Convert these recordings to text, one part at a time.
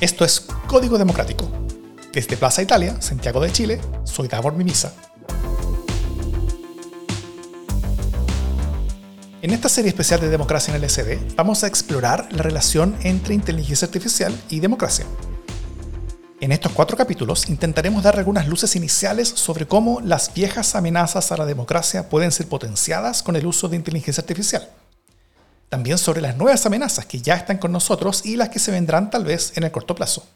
Esto es Código Democrático. Desde Plaza Italia, Santiago de Chile, soy Davor Mimisa. En esta serie especial de Democracia en el SD vamos a explorar la relación entre inteligencia artificial y democracia. En estos cuatro capítulos intentaremos dar algunas luces iniciales sobre cómo las viejas amenazas a la democracia pueden ser potenciadas con el uso de inteligencia artificial también sobre las nuevas amenazas que ya están con nosotros y las que se vendrán tal vez en el corto plazo.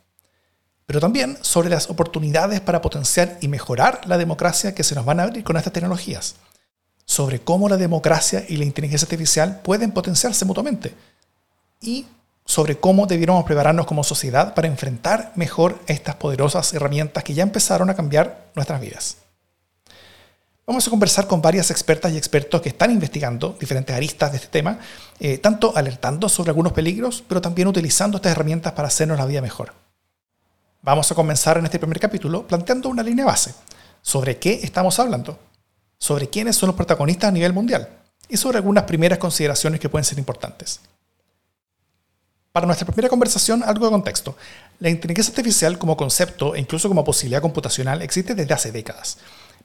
Pero también sobre las oportunidades para potenciar y mejorar la democracia que se nos van a abrir con estas tecnologías. Sobre cómo la democracia y la inteligencia artificial pueden potenciarse mutuamente. Y sobre cómo debiéramos prepararnos como sociedad para enfrentar mejor estas poderosas herramientas que ya empezaron a cambiar nuestras vidas. Vamos a conversar con varias expertas y expertos que están investigando diferentes aristas de este tema, eh, tanto alertando sobre algunos peligros, pero también utilizando estas herramientas para hacernos la vida mejor. Vamos a comenzar en este primer capítulo planteando una línea base. ¿Sobre qué estamos hablando? ¿Sobre quiénes son los protagonistas a nivel mundial? Y sobre algunas primeras consideraciones que pueden ser importantes. Para nuestra primera conversación, algo de contexto. La inteligencia artificial como concepto e incluso como posibilidad computacional existe desde hace décadas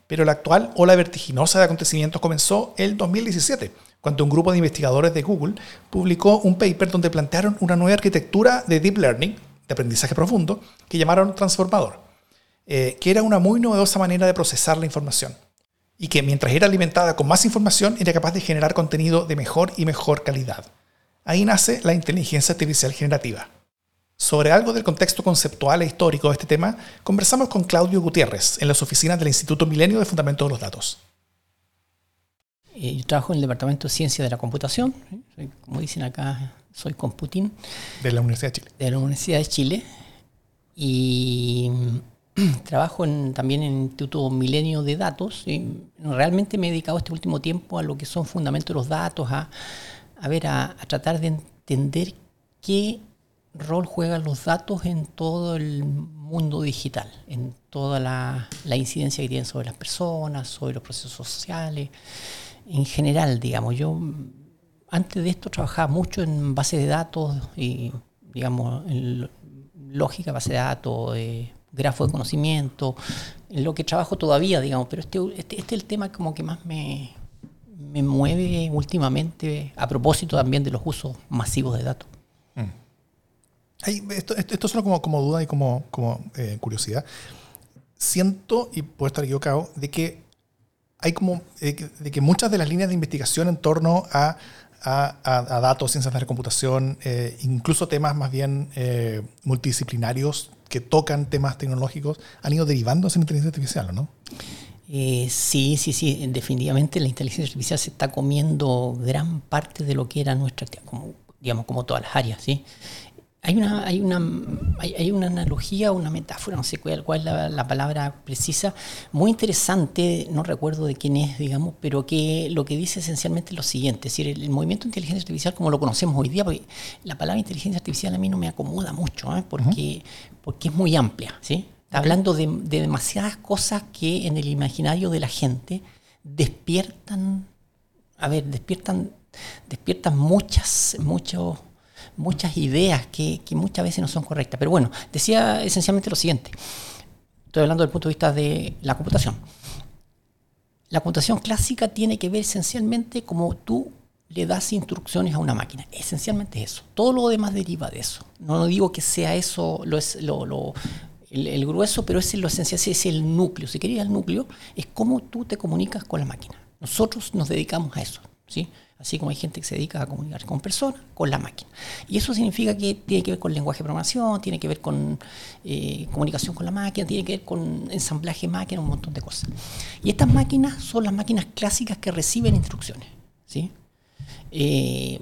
pero la actual ola vertiginosa de acontecimientos comenzó el 2017, cuando un grupo de investigadores de Google publicó un paper donde plantearon una nueva arquitectura de Deep Learning, de aprendizaje profundo, que llamaron transformador, eh, que era una muy novedosa manera de procesar la información, y que mientras era alimentada con más información era capaz de generar contenido de mejor y mejor calidad. Ahí nace la inteligencia artificial generativa. Sobre algo del contexto conceptual e histórico de este tema, conversamos con Claudio Gutiérrez en las oficinas del Instituto Milenio de Fundamentos de los Datos. Eh, yo trabajo en el Departamento de Ciencia de la Computación, como dicen acá, soy computín. De la Universidad de Chile. De la Universidad de Chile. Y trabajo también en el Instituto Milenio de Datos. realmente me he dedicado este último tiempo a lo que son fundamentos de los datos, a, ver, a tratar de entender qué rol juegan los datos en todo el mundo digital, en toda la, incidencia que tienen sobre las personas, sobre los procesos sociales, en general, digamos. Yo antes de esto trabajaba mucho en base de datos y, digamos, en lógica, base de datos, eh, grafo de conocimiento, en lo que trabajo todavía, digamos, pero este, este, este es el tema como que más me, me mueve últimamente a propósito también de los usos masivos de datos esto, esto, solo como, como duda y como, eh, curiosidad. Siento, y puedo estar equivocado, de que hay como eh, de que muchas de las líneas de investigación en torno a, datos, ciencias de la computación, eh, incluso temas más bien multidisciplinarios que tocan temas tecnológicos, han ido derivando hacia la inteligencia artificial, ¿no? sí, sí, sí, definitivamente la inteligencia artificial se está comiendo gran parte de lo que era nuestra, como, digamos, como todas las áreas, ¿sí? Hay una, hay, una, hay, una analogía, una metáfora, no sé cuál, cuál es la, palabra precisa, muy interesante, no recuerdo de quién es, digamos, pero que lo que dice esencialmente es lo siguiente, es decir, el, movimiento de inteligencia artificial como lo conocemos hoy día, porque la palabra inteligencia artificial a mí no me acomoda mucho, ¿eh? porque, porque es muy amplia, ¿sí? Está hablando de, de demasiadas cosas que en el imaginario de la gente despiertan, a ver, despiertan, despiertan muchas, muchos muchas ideas que, muchas veces no son correctas. Pero bueno, decía esencialmente lo siguiente. Estoy hablando del punto de vista de la computación. La computación clásica tiene que ver esencialmente como tú le das instrucciones a una máquina. Esencialmente eso. Todo lo demás deriva de eso. No digo que sea eso lo es, lo, el, grueso, pero es lo esencial, ese es el núcleo. Si querías el núcleo, es cómo tú te comunicas con la máquina. Nosotros nos dedicamos a eso. ¿sí? Así como hay gente que se dedica a comunicar con personas, con la máquina. Y eso significa que tiene que ver con lenguaje de programación, tiene que ver con eh, comunicación con la máquina, tiene que ver con ensamblaje de máquina, un montón de cosas. Y estas máquinas son las máquinas clásicas que reciben instrucciones. ¿sí? Eh,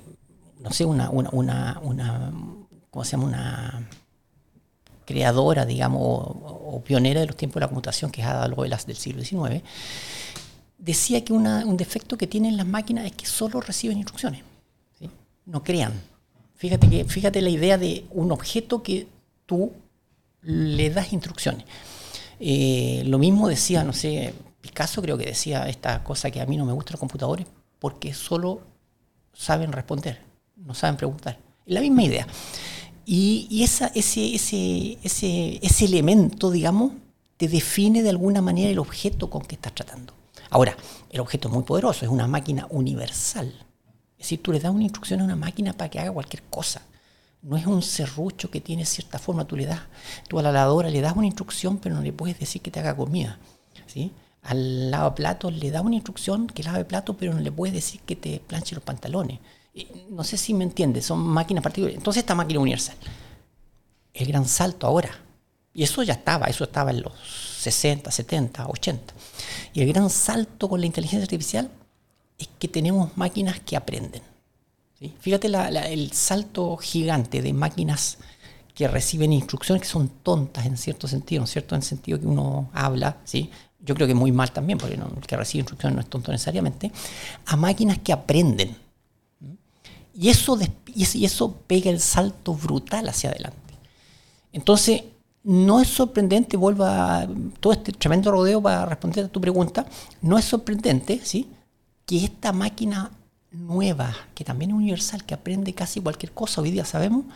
no sé, una, una, una, ¿cómo se llama? Una creadora, digamos, o, pionera de los tiempos de la computación, que es Ada Lovelace del siglo XIX, decía que un defecto que tienen las máquinas es que solo reciben instrucciones, no crean. Fíjate, que, fíjate la idea de un objeto que tú le das instrucciones. Eh, lo mismo decía, no sé, Picasso creo que decía esta cosa que a mí no me gustan los computadores porque solo saben responder, no saben preguntar. La misma idea. Y, ese, ese, ese, ese elemento, digamos, te define de alguna manera el objeto con que estás tratando. Ahora, el objeto es muy poderoso, es una máquina universal. Es decir, tú le das una instrucción a una máquina para que haga cualquier cosa. No es un serrucho que tiene cierta forma, tú le das, tú a la lavadora le das una instrucción, pero no le puedes decir que te haga comida. ¿sí? Al lavaplatos le das una instrucción que lave plato, pero no le puedes decir que te planche los pantalones. No sé si me entiendes, son máquinas particulares. Entonces esta máquina universal. El gran salto ahora. Y eso ya estaba, eso estaba en los 60, 70, 80. Y el gran salto con la inteligencia artificial es que tenemos máquinas que aprenden. Fíjate el salto gigante de máquinas que reciben instrucciones que son tontas en cierto sentido, ¿no es cierto? En el sentido que uno habla, ¿sí? Yo creo que muy mal también, porque el que recibe instrucciones no es tonto necesariamente, a máquinas que aprenden. Y eso, y eso pega el salto brutal hacia adelante. Entonces, no es sorprendente, vuelvo a todo este tremendo rodeo para responder a tu pregunta, no es sorprendente, ¿sí? Que esta máquina nueva, que también es universal, que aprende casi cualquier cosa, hoy día sabemos,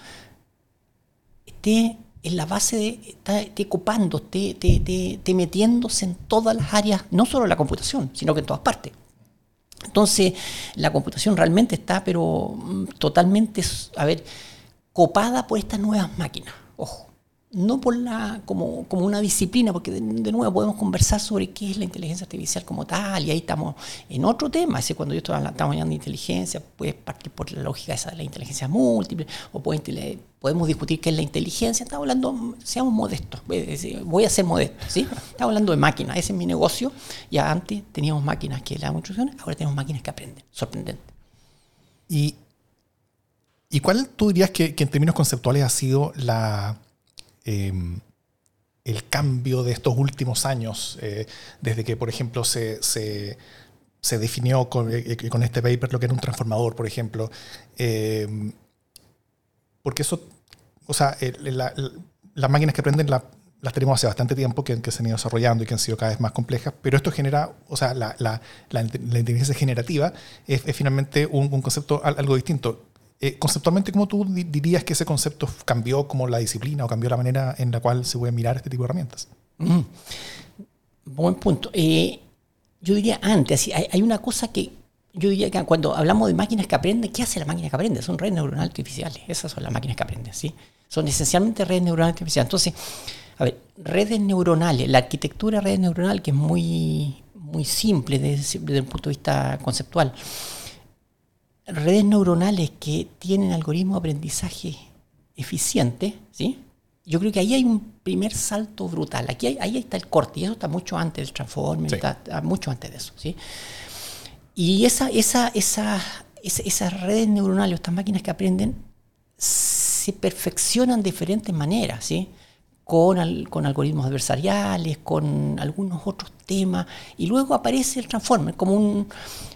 esté en la base de, esté, copando, esté, metiéndose en todas las áreas, no solo en la computación, sino que en todas partes. Entonces, la computación realmente está, pero mm, totalmente, a ver, copada por estas nuevas máquinas. Ojo no por la, como, como una disciplina, porque de, nuevo podemos conversar sobre qué es la inteligencia artificial como tal, y ahí estamos en otro tema, ese cuando yo estamos hablando de inteligencia, puede partir por la lógica esa de la inteligencia múltiple, o podemos discutir qué es la inteligencia, estamos hablando, seamos modestos, voy a ser modesto, ¿sí? Estamos hablando de máquinas, ese es mi negocio, ya antes teníamos máquinas que le daban instrucciones, ahora tenemos máquinas que aprenden, sorprendente. ¿Y, y cuál tú dirías que en términos conceptuales ha sido la Em, el cambio de estos últimos años, eh, desde que, por ejemplo, se, se, definió eh, con, este paper lo que era un transformador, por ejemplo. Em, porque eso, o sea, las máquinas que aprenden las tenemos hace bastante tiempo, que, se han ido desarrollando y que han sido cada vez más complejas, pero esto genera, o sea, la, inteligencia generativa es, finalmente un, concepto algo distinto. Eh, conceptualmente, ¿cómo tú dirías que ese concepto cambió como la disciplina o cambió la manera en la cual se puede mirar este tipo de herramientas? Mm. Buen punto. Eh, yo diría antes, hay, una cosa que yo diría que cuando hablamos de máquinas que aprenden, ¿qué hace la máquina que aprende? Son redes neuronales artificiales. Esas son las máquinas que aprenden, ¿sí? Son esencialmente redes neuronales artificiales. Entonces, a ver, redes neuronales, la arquitectura de redes neuronales, que es muy, muy simple desde, desde el punto de vista conceptual redes neuronales que tienen algoritmos de aprendizaje eficiente, ¿sí? yo creo que ahí hay un primer salto brutal. Aquí ahí está el corte, y eso está mucho antes del transformer, está, mucho antes de eso. ¿sí? Y esa, esa, esa, esas redes neuronales, estas máquinas que aprenden, se perfeccionan de diferentes maneras, ¿sí? Con, con, algoritmos adversariales, con algunos otros temas, y luego aparece el transformer como, un,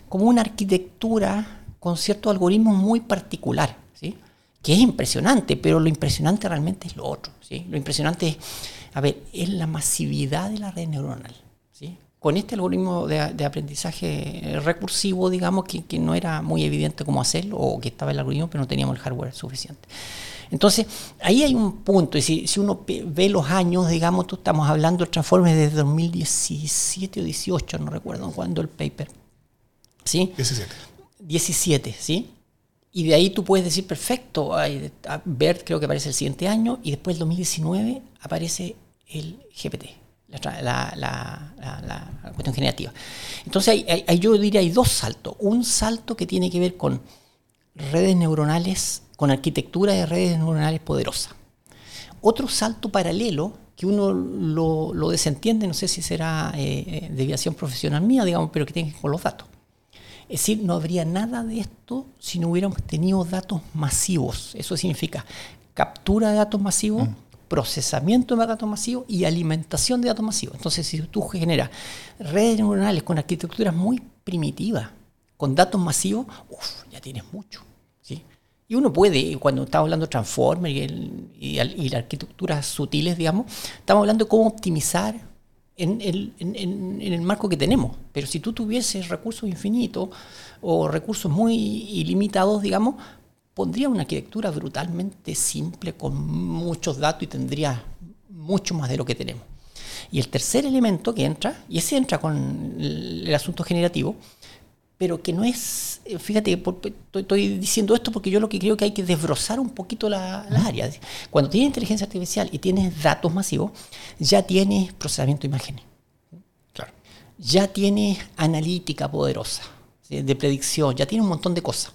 como una arquitectura con cierto algoritmo muy particular, ¿sí? que es impresionante, pero lo impresionante realmente es lo otro. ¿sí? Lo impresionante es, a ver, es la masividad de la red neuronal. ¿sí? Con este algoritmo de, aprendizaje recursivo, digamos, que, que, no era muy evidente cómo hacerlo, o que estaba el algoritmo, pero no teníamos el hardware suficiente. Entonces, ahí hay un punto, y si, si uno ve los años, digamos, tú estamos hablando de Transformers desde 2017 o 18, no recuerdo cuándo el paper. ¿Sí? 17. 17, ¿sí? Y de ahí tú puedes decir, perfecto, BERT creo que aparece el siguiente año y después el 2019 aparece el GPT, la, cuestión generativa. Entonces yo diría hay dos saltos. Un salto que tiene que ver con redes neuronales, con arquitectura de redes neuronales poderosa. Otro salto paralelo que uno lo, desentiende, no sé si será eh, eh, deviación profesional mía, digamos, pero que tiene que ver con los datos. Es decir, no habría nada de esto si no hubiéramos tenido datos masivos. Eso significa captura de datos masivos, mm. procesamiento de datos masivos y alimentación de datos masivos. Entonces, si tú generas redes neuronales con arquitecturas muy primitivas, con datos masivos, uff, ya tienes mucho. ¿sí? Y uno puede, cuando estamos hablando de Transformer y, y, y las arquitecturas sutiles, digamos, estamos hablando de cómo optimizar en el, en, el, marco que tenemos. Pero si tú tuvieses recursos infinitos o recursos muy ilimitados, digamos, pondría una arquitectura brutalmente simple con muchos datos y tendría mucho más de lo que tenemos. Y el tercer elemento que entra, y ese entra con el, asunto generativo, pero que no es, eh, fíjate, estoy, diciendo esto porque yo lo que creo que hay que desbrozar un poquito las áreas. Cuando tienes inteligencia artificial y tienes datos masivos, ya tienes procesamiento de imágenes. Claro. Ya tienes analítica poderosa, de predicción, ya tienes un montón de cosas.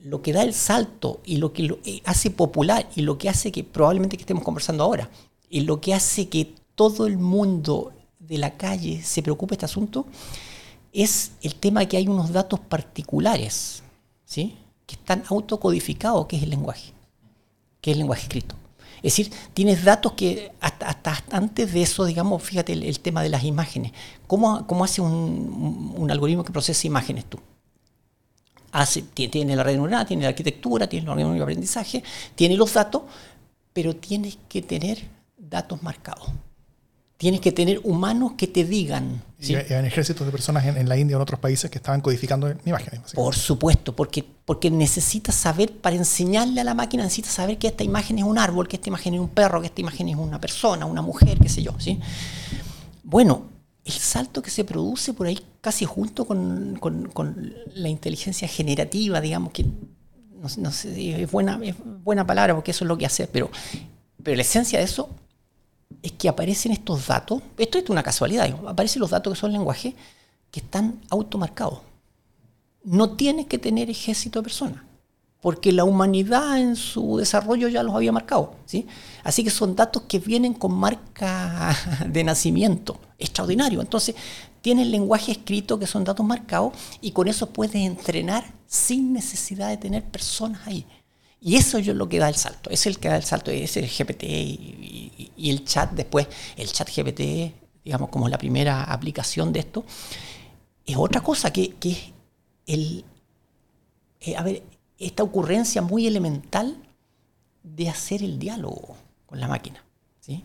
Lo que da el salto y lo que lo eh, hace popular y lo que hace que probablemente que estemos conversando ahora, y lo que hace que todo el mundo de la calle se preocupe este asunto es el tema que hay unos datos particulares, ¿sí? que están autocodificados, que es el lenguaje, que es el lenguaje escrito. Es decir, tienes datos que hasta, antes de eso, digamos, fíjate el, tema de las imágenes. ¿Cómo, cómo hace un, algoritmo que procesa imágenes tú? Hace, tiene la red neuronal, tiene la arquitectura, tiene el algoritmo de aprendizaje, tiene los datos, pero tienes que tener datos marcados. Tienes que tener humanos que te digan. ¿sí? Y hay ejércitos de personas en, la India o en otros países que estaban codificando imágenes. Por supuesto, porque, porque necesitas saber, para enseñarle a la máquina, necesitas saber que esta imagen es un árbol, que esta imagen es un perro, que esta imagen es una persona, una mujer, qué sé yo. ¿sí? Bueno, el salto que se produce por ahí casi junto con, con, la inteligencia generativa, digamos, que no, sé, es, buena, es buena palabra porque eso es lo que hace, pero, pero la esencia de eso es que aparecen estos datos, esto es una casualidad, aparecen los datos que son lenguaje que están automarcados. No tienes que tener ejército de personas, porque la humanidad en su desarrollo ya los había marcado. ¿sí? Así que son datos que vienen con marca de nacimiento, extraordinario. Entonces, tienes lenguaje escrito que son datos marcados y con eso puedes entrenar sin necesidad de tener personas ahí. Y eso es lo que da el salto, es el que da el salto, es el GPT y, el chat después, el chat GPT, digamos, como la primera aplicación de esto, es otra cosa que, es el, eh, a ver, esta ocurrencia muy elemental de hacer el diálogo con la máquina, ¿sí?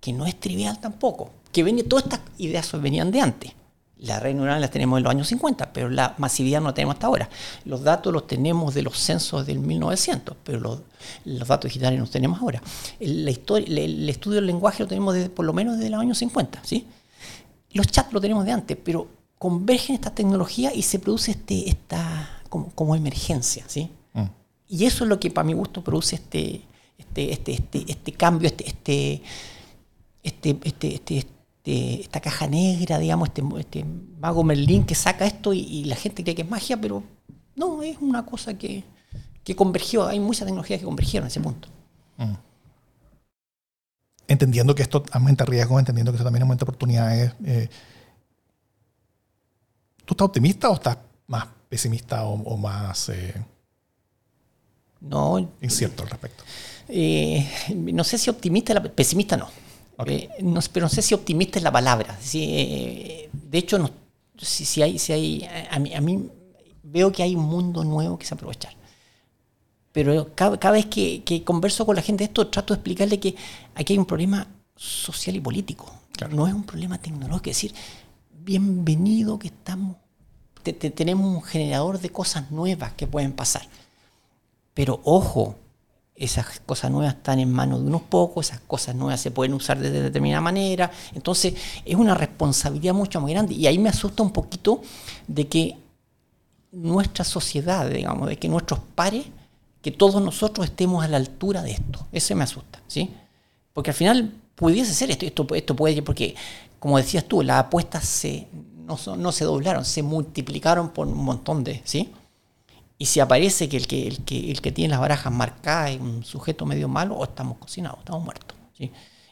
que no es trivial tampoco, que venía, todas estas ideas venían de antes. La red neuronal las tenemos en los años 50, pero la masividad no la tenemos hasta ahora. Los datos los tenemos de los censos del 1900, pero los, datos digitales no los tenemos ahora. El, la historia, el, estudio del lenguaje lo tenemos por lo menos desde los años 50. ¿sí? Los chats lo tenemos de antes, pero convergen estas tecnologías y se produce este, esta como, emergencia. ¿sí? Mm. Y eso es lo que para mi gusto produce este, este, este, este, este cambio, este, este, este, este, este este, esta caja negra, digamos, este, este, mago Merlín que saca esto y, la gente cree que es magia, pero no, es una cosa que, convergió, hay muchas tecnologías que convergieron en ese punto. Mm. Entendiendo que esto aumenta riesgos, entendiendo que esto también aumenta oportunidades, eh, ¿tú estás optimista o estás más pesimista o, más eh, no, incierto al respecto? Eh, no sé si optimista, pesimista no eh, no, pero no sé si optimista es la palabra. Eh, de hecho, no, si, hay, si hay a, mí, a mí veo que hay un mundo nuevo que se aprovechar. Pero cada, vez que, converso con la gente de esto, trato de explicarle que aquí hay un problema social y político. No es un problema tecnológico. Es decir, bienvenido que estamos, tenemos un generador de cosas nuevas que pueden pasar. Pero ojo, esas cosas nuevas están en manos de unos pocos, esas cosas nuevas se pueden usar de determinada manera. Entonces es una responsabilidad mucho más grande. Y ahí me asusta un poquito de que nuestra sociedad, digamos, de que nuestros pares, que todos nosotros estemos a la altura de esto. Eso me asusta, ¿sí? Porque al final pudiese ser esto, esto, esto puede, porque como decías tú, las apuestas no, no se doblaron, se multiplicaron por un montón de, ¿sí? Y si aparece que el que, el que, el que tiene las barajas marcadas es un sujeto medio malo, o estamos cocinados, estamos muertos.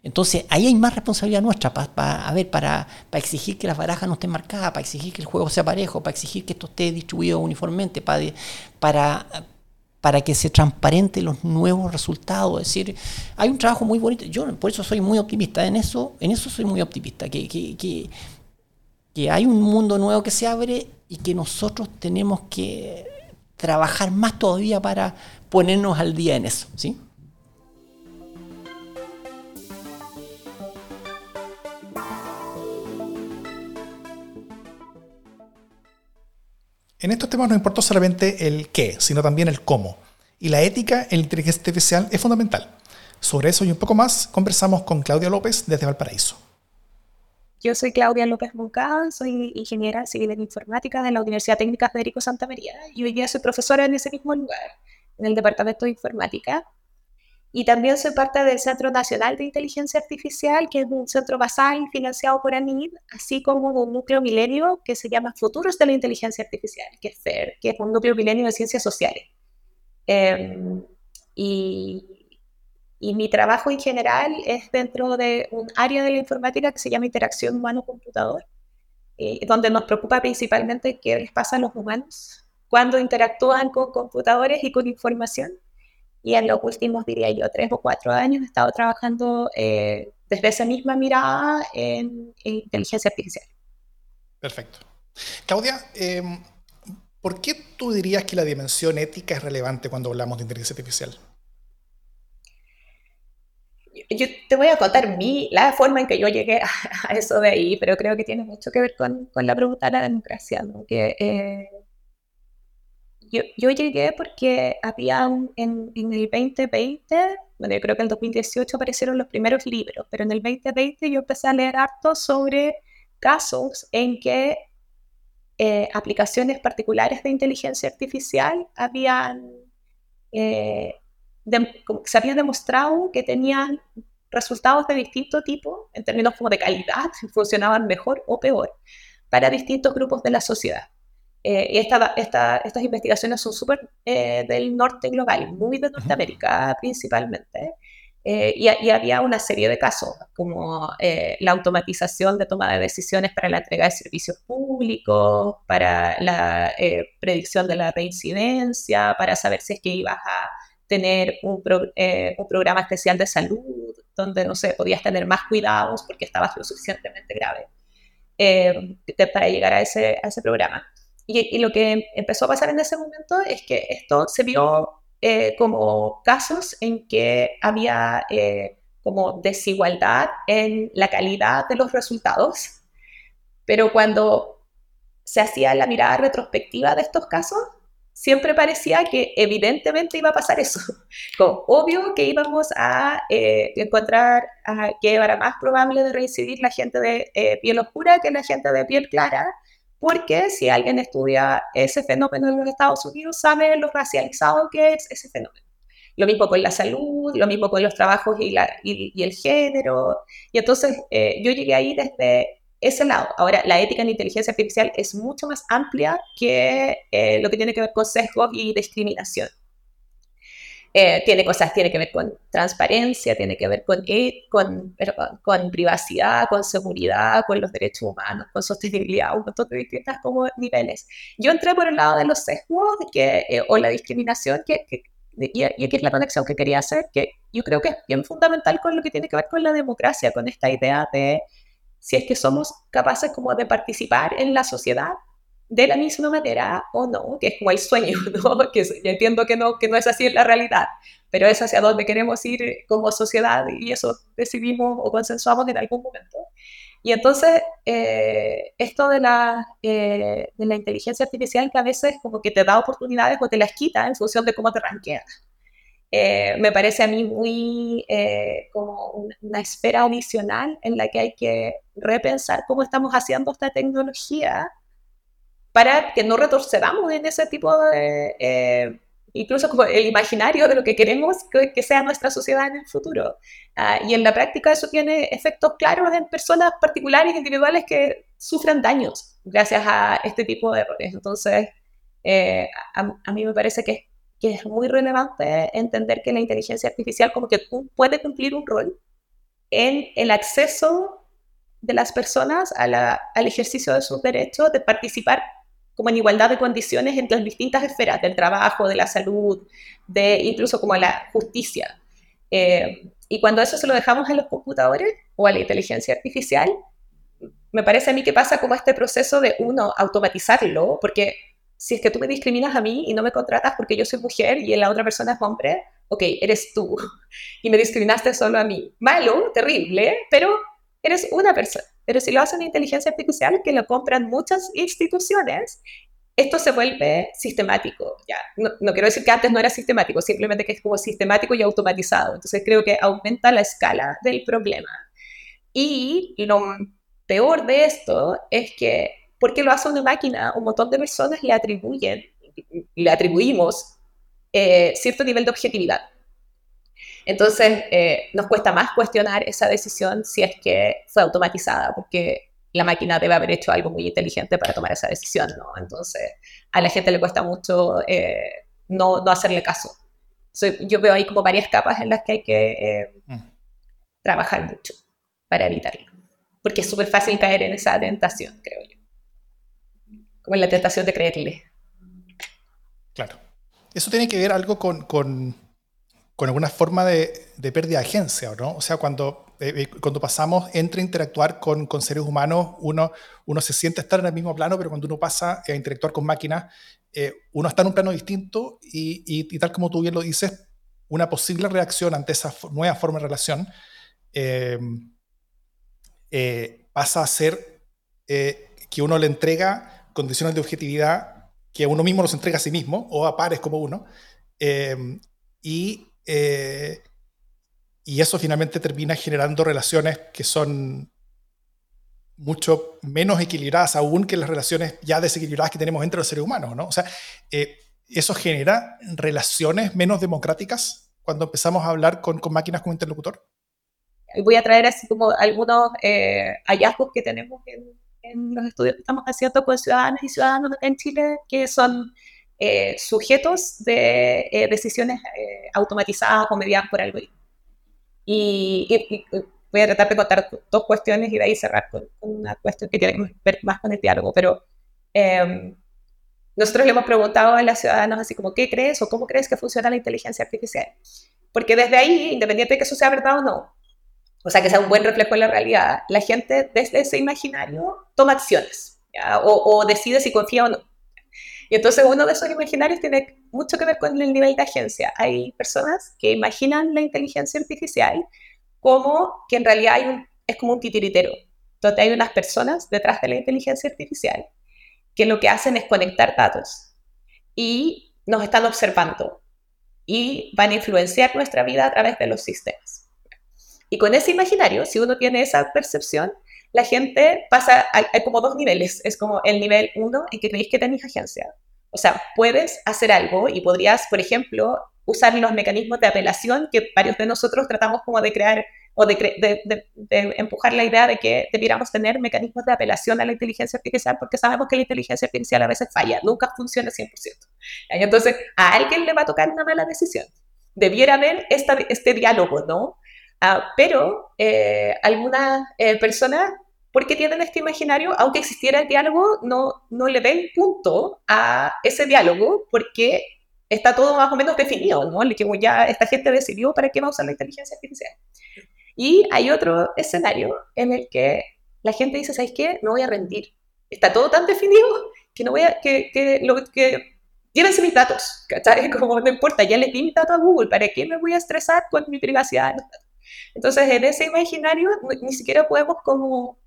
Entonces, ahí hay más responsabilidad nuestra para, a ver, para, para, exigir que las barajas no estén marcadas, para exigir que el juego sea parejo, para exigir que esto esté distribuido uniformemente, para, para, para que se transparente los nuevos resultados. Es decir, hay un trabajo muy bonito. Yo por eso soy muy optimista. En eso, en eso soy muy optimista. Que, que, que, que hay un mundo nuevo que se abre y que nosotros tenemos que trabajar más todavía para ponernos al día en eso, ¿sí? En estos temas no importa solamente el qué, sino también el cómo. Y la ética en la inteligencia artificial es fundamental. Sobre eso y un poco más conversamos con Claudia López desde Valparaíso. Yo soy Claudia López Moncada, soy ingeniera civil en informática de la Universidad Técnica Federico Santa María y hoy día soy profesora en ese mismo lugar, en el Departamento de Informática. Y también soy parte del Centro Nacional de Inteligencia Artificial, que es un centro basal financiado por ANID, así como un núcleo milenio que se llama Futuros de la Inteligencia Artificial, que es FER, que es un núcleo milenio de ciencias sociales. Em, y, y, mi trabajo en general es dentro de un área de la informática que se llama interacción humano-computador, eh, donde nos preocupa principalmente qué les pasa a los humanos cuando interactúan con computadores y con información y en los últimos, diría yo, tres o cuatro años he estado trabajando eh, desde esa misma mirada en, inteligencia artificial. Perfecto. Claudia, em, ¿por qué tú dirías que la dimensión ética es relevante cuando hablamos de inteligencia artificial? Yo te voy a contar mi, la forma en que yo llegué a, eso de ahí, pero creo que tiene mucho que ver con, con la pregunta de la democracia, ¿no? que eh, yo, llegué porque había en, en, el 2020, bueno, yo creo que en el 2018 aparecieron los primeros libros, pero en el 2020 yo empecé a leer harto sobre casos en que eh, aplicaciones particulares de inteligencia artificial habían, eh, se había demostrado que tenían resultados de distinto tipo, en términos como de calidad, funcionaban mejor o peor, para distintos grupos de la sociedad. Eh, y esta, estas investigaciones son súper eh, del norte global, muy de Norteamérica principalmente. Eh, y, había una serie de casos, como la automatización de toma de decisiones para la entrega de servicios públicos, para la predicción de la reincidencia, para saber si es que ibas a tener un, un, programa especial de salud, donde, no sé, podías tener más cuidados porque estabas lo suficientemente grave para llegar a ese, a ese programa. Y, lo que empezó a pasar en ese momento es que esto se vio eh, como casos en que había eh, como desigualdad en la calidad de los resultados, pero cuando se hacía la mirada retrospectiva de estos casos, siempre parecía que evidentemente iba a pasar eso. Obvio que íbamos a eh, encontrar que era más probable de reincidir la gente de piel oscura que la gente de piel clara, porque si alguien estudia ese fenómeno en los Estados Unidos, sabe lo racializado que es ese fenómeno. Lo mismo con la salud, lo mismo con los trabajos y, el género. Y entonces eh, yo llegué ahí desde ese lado. Ahora, la ética en inteligencia artificial es mucho más amplia que eh, lo que tiene que ver con sesgos y discriminación. Eh, tiene cosas, tiene que ver con transparencia, tiene que ver con, con, con, privacidad, con seguridad, con los derechos humanos, con sostenibilidad, un montón de distintas como niveles. Yo entré por el lado de los sesgos que, eh, o la discriminación, que, y, aquí es la conexión que quería hacer, que yo creo que es bien fundamental con lo que tiene que ver con la democracia, con esta idea de si es que somos capaces como de participar en la sociedad de la misma manera o no, que es como el sueño, ¿no? que yo entiendo que no, que no es así en la realidad, pero es hacia donde queremos ir como sociedad y eso decidimos o consensuamos en algún momento. Y entonces, eh, esto de la, eh, de la inteligencia artificial que a veces como que te da oportunidades o te las quita en función de cómo te ranqueas. Eh, me parece a mí muy como una esfera adicional en la que hay que repensar cómo estamos haciendo esta tecnología para que no retrocedamos en ese tipo de, eh, incluso como el imaginario de lo que queremos que, sea nuestra sociedad en el futuro. Ah, y en la práctica eso tiene efectos claros en personas particulares, individuales que sufren daños gracias a este tipo de errores. Entonces, eh, a, mí me parece que, que, es muy relevante entender que la inteligencia artificial como que puede cumplir un rol en el acceso de las personas a la, al ejercicio de sus derechos de participar como en igualdad de condiciones entre las distintas esferas del trabajo, de la salud, de incluso como la justicia. Eh, y cuando eso se lo dejamos a los computadores o a la inteligencia artificial, me parece a mí que pasa como este proceso de uno automatizarlo, porque si es que tú me discriminas a mí y no me contratas porque yo soy mujer y la otra persona es hombre, ok, eres tú y me discriminaste solo a mí. Malo, terrible, pero eres una persona. Pero si lo hacen inteligencia artificial, que lo compran muchas instituciones, esto se vuelve sistemático. Ya. No, quiero decir que antes no era sistemático, simplemente que es como sistemático y automatizado. Entonces creo que aumenta la escala del problema. Y lo peor de esto es que, porque lo hace una máquina, un montón de personas le atribuyen, le atribuimos eh, cierto nivel de objetividad. Entonces, eh, nos cuesta más cuestionar esa decisión si es que fue automatizada, porque la máquina debe haber hecho algo muy inteligente para tomar esa decisión, ¿no? Entonces, a la gente le cuesta mucho eh, no, no, hacerle caso. yo veo ahí como varias capas en las que hay que eh, mm. trabajar mucho para evitarlo. Porque es súper fácil caer en esa tentación, creo yo. Como en la tentación de creerle. Claro. Eso tiene que ver algo con, con, con alguna forma de, de pérdida de agencia, ¿no? O sea, cuando eh, eh, cuando pasamos entre interactuar con, con, seres humanos, uno, uno se siente estar en el mismo plano, pero cuando uno pasa a interactuar con máquinas, eh, uno está en un plano distinto y, y, tal como tú bien lo dices, una posible reacción ante esa nueva forma de relación pasa a ser que uno le entrega condiciones de objetividad que uno mismo nos entrega a sí mismo o a pares como uno. y y eso finalmente termina generando relaciones que son mucho menos equilibradas aún que las relaciones ya desequilibradas que tenemos entre los seres humanos, ¿no? O sea, eh, eso genera relaciones menos democráticas cuando empezamos a hablar con, con máquinas como interlocutor. Voy a traer así como algunos eh, hallazgos que tenemos en, en, los estudios que estamos haciendo con ciudadanos y ciudadanos en Chile, que son eh, sujetos de decisiones automatizadas o mediadas por algoritmos. Y, voy a tratar de contar dos cuestiones y de ahí cerrar con, una cuestión que tiene que ver más con el diálogo. Pero em, nosotros le hemos preguntado a los ciudadanos así como, ¿qué crees o cómo crees que funciona la inteligencia artificial? Porque desde ahí, independiente de que eso sea verdad o no, o sea, que sea un buen reflejo de la realidad, la gente desde ese imaginario toma acciones O, o decide si confía o no. Y entonces uno de esos imaginarios tiene mucho que ver con el nivel de agencia. Hay personas que imaginan la inteligencia artificial como que en realidad hay un, es como un titiritero, donde hay unas personas detrás de la inteligencia artificial que lo que hacen es conectar datos y nos están observando y van a influenciar nuestra vida a través de los sistemas. Y con ese imaginario, si uno tiene esa percepción, la gente pasa, hay, como dos niveles. Es como el nivel uno en que creéis que tenéis agencia. O sea, puedes hacer algo y podrías, por ejemplo, usar los mecanismos de apelación que varios de nosotros tratamos como de crear o de, de, empujar la idea de que debiéramos tener mecanismos de apelación a la inteligencia artificial porque sabemos que la inteligencia artificial a veces falla, nunca funciona 100%. Entonces, a alguien le va a tocar una mala decisión. Debiera haber esta, este diálogo, ¿no? Ah, pero eh, algunas eh, personas porque tienen este imaginario, aunque existiera el diálogo, no, no le ven punto a ese diálogo porque está todo más o menos definido, ¿no? Que ya esta gente decidió para qué va a usar la inteligencia artificial. Y hay otro escenario en el que la gente dice, ¿sabes qué? No voy a rendir. Está todo tan definido que no voy a, que, que, lo, que llévense mis datos, ¿cachai? Como no importa, ya les di mis datos a Google, ¿para qué me voy a estresar con mi privacidad? Entonces, en ese imaginario ni siquiera podemos como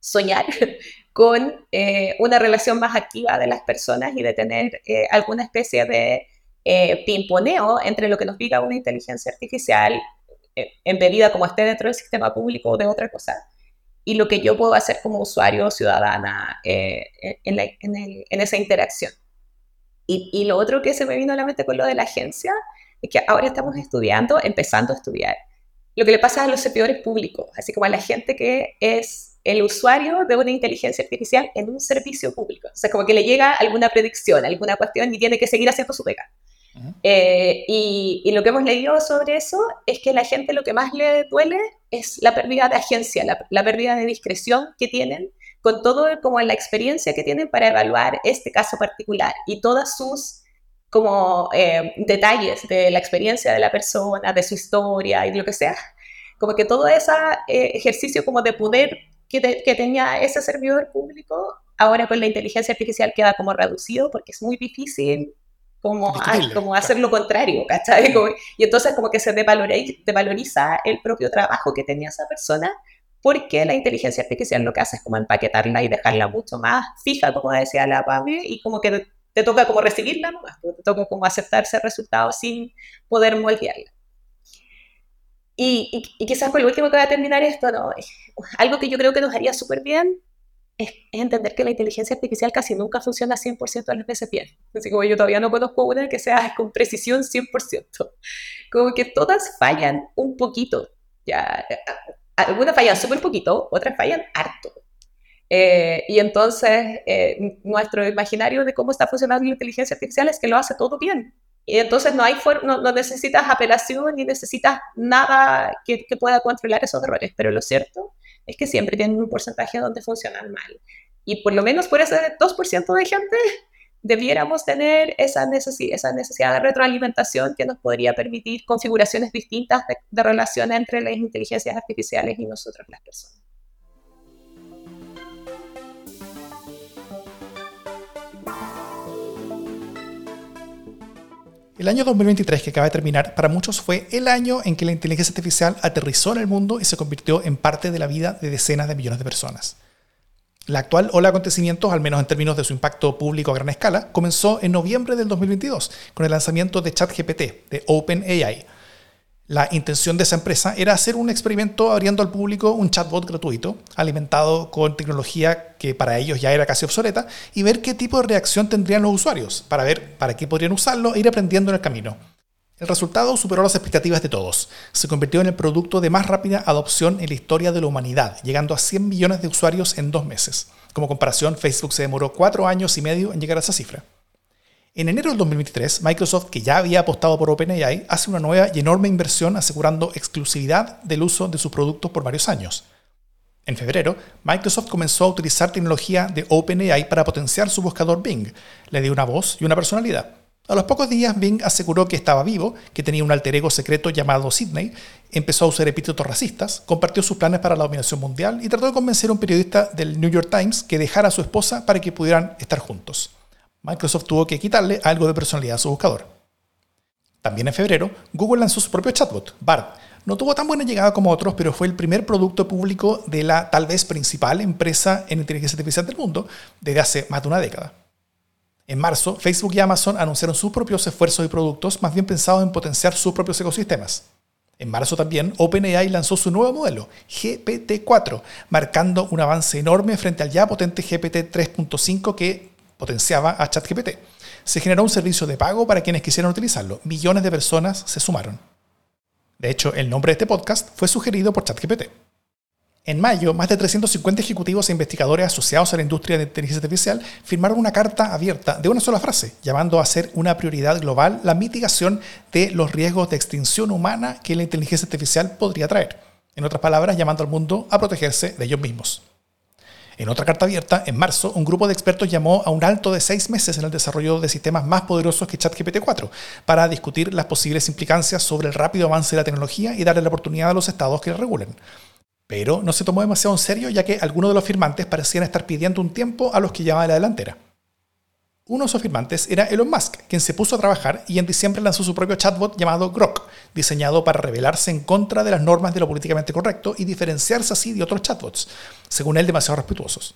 soñar con eh, una relación más activa de las personas y de tener eh, alguna especie de eh, pimponeo entre lo que nos diga una inteligencia artificial embebida como esté dentro del sistema público o de otra cosa y lo que yo puedo hacer como usuario o ciudadana en, esa interacción. Y, y, lo otro que se me vino a la mente con lo de la agencia es que ahora estamos estudiando, empezando a estudiar, lo que le pasa a los servidores públicos, así como a la gente que es el usuario de una inteligencia artificial en un servicio público. O sea, como que le llega alguna predicción, alguna cuestión y tiene que seguir haciendo su pega. Eh, y, lo que hemos leído sobre eso es que a la gente lo que más le duele es la pérdida de agencia, la, pérdida de discreción que tienen con todo como la experiencia que tienen para evaluar este caso particular y todas sus como eh, detalles de la experiencia de la persona, de su historia y de lo que sea. Como que todo ese eh, ejercicio como de poder que, tenía ese servidor público, ahora con la inteligencia artificial queda como reducido porque es muy difícil como, como hacer lo contrario, ¿cachai? y entonces como que se devaloriza, devaloriza el propio trabajo que tenía esa persona porque la inteligencia artificial lo que hace es como empaquetarla y dejarla mucho más fija, como decía la PAME, y como que te toca como recibirla nomás, te toca como aceptar ese resultado sin poder moldearla. Y, y, quizás por último que voy a terminar esto, ¿no? algo que yo creo que nos haría súper bien es, entender que la inteligencia artificial casi nunca funciona 100% de las veces bien. Así como yo todavía no conozco una que sea con precisión 100%. Como que todas fallan un poquito. Ya, algunas fallan súper poquito, otras fallan harto. Eh, y entonces eh, nuestro imaginario de cómo está funcionando la inteligencia artificial es que lo hace todo bien. Y entonces no, hay necesitas apelación ni necesitas nada que, pueda controlar esos errores. Pero lo cierto es que siempre tienen un porcentaje donde funcionan mal. Y por lo menos por ese 2% de gente debiéramos tener esa necesidad de retroalimentación que nos podría permitir configuraciones distintas de, de relación entre las inteligencias artificiales y nosotros las personas. El año 2023 que acaba de terminar para muchos fue el año en que la inteligencia artificial aterrizó en el mundo y se convirtió en parte de la vida de decenas de millones de personas. La actual ola de acontecimientos, al menos en términos de su impacto público a gran escala, comenzó en noviembre del 2022 con el lanzamiento de ChatGPT de OpenAI, la intención de esa empresa era hacer un experimento abriendo al público un chatbot gratuito, alimentado con tecnología que para ellos ya era casi obsoleta, y ver qué tipo de reacción tendrían los usuarios, para ver para qué podrían usarlo e ir aprendiendo en el camino. El resultado superó las expectativas de todos. Se convirtió en el producto de más rápida adopción en la historia de la humanidad, llegando a 100 millones de usuarios en dos meses. Como comparación, Facebook se demoró cuatro años y medio en llegar a esa cifra. En enero del 2023, Microsoft, que ya había apostado por OpenAI, hace una nueva y enorme inversión asegurando exclusividad del uso de sus productos por varios años. En febrero, Microsoft comenzó a utilizar tecnología de OpenAI para potenciar su buscador Bing. Le dio una voz y una personalidad. A los pocos días, Bing aseguró que estaba vivo, que tenía un alter ego secreto llamado Sidney, empezó a usar epítetos racistas, compartió sus planes para la dominación mundial y trató de convencer a un periodista del New York Times que dejara a su esposa para que pudieran estar juntos. Microsoft tuvo que quitarle algo de personalidad a su buscador. También en febrero, Google lanzó su propio chatbot, BART. No tuvo tan buena llegada como otros, pero fue el primer producto público de la tal vez principal empresa en inteligencia artificial del mundo desde hace más de una década. En marzo, Facebook y Amazon anunciaron sus propios esfuerzos y productos más bien pensados en potenciar sus propios ecosistemas. En marzo también, OpenAI lanzó su nuevo modelo, GPT-4, marcando un avance enorme frente al ya potente GPT 3.5 que potenciaba a ChatGPT. Se generó un servicio de pago para quienes quisieran utilizarlo. Millones de personas se sumaron. De hecho, el nombre de este podcast fue sugerido por ChatGPT. En mayo, más de 350 ejecutivos e investigadores asociados a la industria de inteligencia artificial firmaron una carta abierta de una sola frase, llamando a ser una prioridad global la mitigación de los riesgos de extinción humana que la inteligencia artificial podría traer. En otras palabras, llamando al mundo a protegerse de ellos mismos. En otra carta abierta, en marzo, un grupo de expertos llamó a un alto de seis meses en el desarrollo de sistemas más poderosos que ChatGPT-4 para discutir las posibles implicancias sobre el rápido avance de la tecnología y darle la oportunidad a los estados que la regulen. Pero no se tomó demasiado en serio ya que algunos de los firmantes parecían estar pidiendo un tiempo a los que llamaban la delantera. Uno de sus firmantes era Elon Musk, quien se puso a trabajar y en diciembre lanzó su propio chatbot llamado Grok, diseñado para rebelarse en contra de las normas de lo políticamente correcto y diferenciarse así de otros chatbots, según él demasiado respetuosos.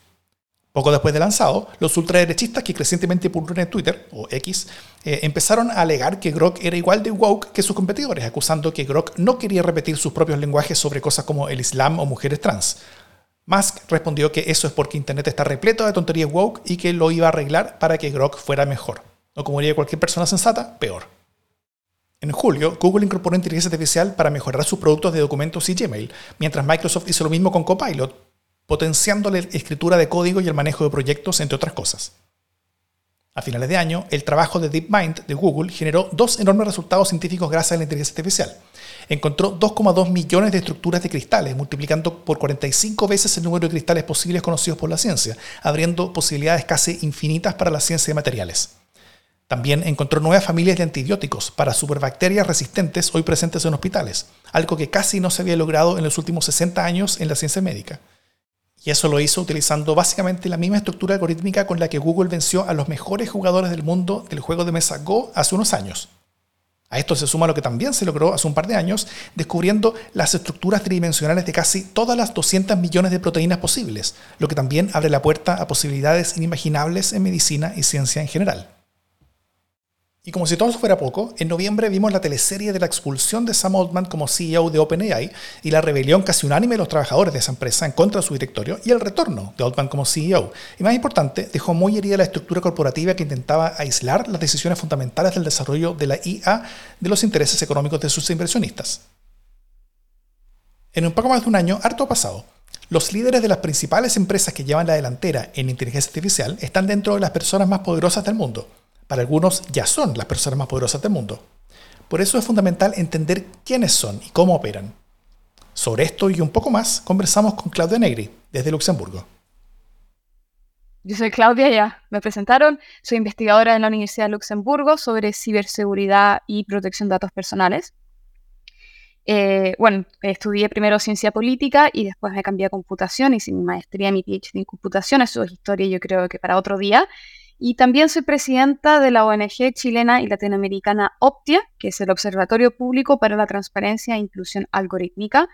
Poco después de lanzado, los ultraderechistas que crecientemente pululan en Twitter, o X, eh, empezaron a alegar que Grok era igual de woke que sus competidores, acusando que Grok no quería repetir sus propios lenguajes sobre cosas como el Islam o mujeres trans. Musk respondió que eso es porque Internet está repleto de tonterías woke y que lo iba a arreglar para que Grok fuera mejor. O como diría cualquier persona sensata, peor. En julio, Google incorporó inteligencia artificial para mejorar sus productos de documentos y Gmail, mientras Microsoft hizo lo mismo con Copilot, potenciando la escritura de código y el manejo de proyectos, entre otras cosas. A finales de año, el trabajo de DeepMind de Google generó dos enormes resultados científicos gracias a la inteligencia artificial encontró 2,2 millones de estructuras de cristales, multiplicando por 45 veces el número de cristales posibles conocidos por la ciencia, abriendo posibilidades casi infinitas para la ciencia de materiales. También encontró nuevas familias de antibióticos para superbacterias resistentes hoy presentes en hospitales, algo que casi no se había logrado en los últimos 60 años en la ciencia médica. Y eso lo hizo utilizando básicamente la misma estructura algorítmica con la que Google venció a los mejores jugadores del mundo del juego de mesa Go hace unos años. A esto se suma lo que también se logró hace un par de años, descubriendo las estructuras tridimensionales de casi todas las 200 millones de proteínas posibles, lo que también abre la puerta a posibilidades inimaginables en medicina y ciencia en general. Y como si todo eso fuera poco, en noviembre vimos la teleserie de la expulsión de Sam Altman como CEO de OpenAI y la rebelión casi unánime de los trabajadores de esa empresa en contra de su directorio y el retorno de Altman como CEO. Y más importante, dejó muy herida la estructura corporativa que intentaba aislar las decisiones fundamentales del desarrollo de la IA de los intereses económicos de sus inversionistas. En un poco más de un año, harto ha pasado. Los líderes de las principales empresas que llevan la delantera en inteligencia artificial están dentro de las personas más poderosas del mundo para algunos ya son las personas más poderosas del mundo. Por eso es fundamental entender quiénes son y cómo operan. Sobre esto y un poco más conversamos con Claudia Negri, desde Luxemburgo. Yo soy Claudia, ya me presentaron, soy investigadora en la Universidad de Luxemburgo sobre ciberseguridad y protección de datos personales. Eh, bueno, estudié primero ciencia política y después me cambié a computación, hice mi maestría, mi PhD en computación, eso es historia yo creo que para otro día. Y también soy presidenta de la ONG chilena y latinoamericana Optia, que es el Observatorio Público para la Transparencia e Inclusión Algorítmica,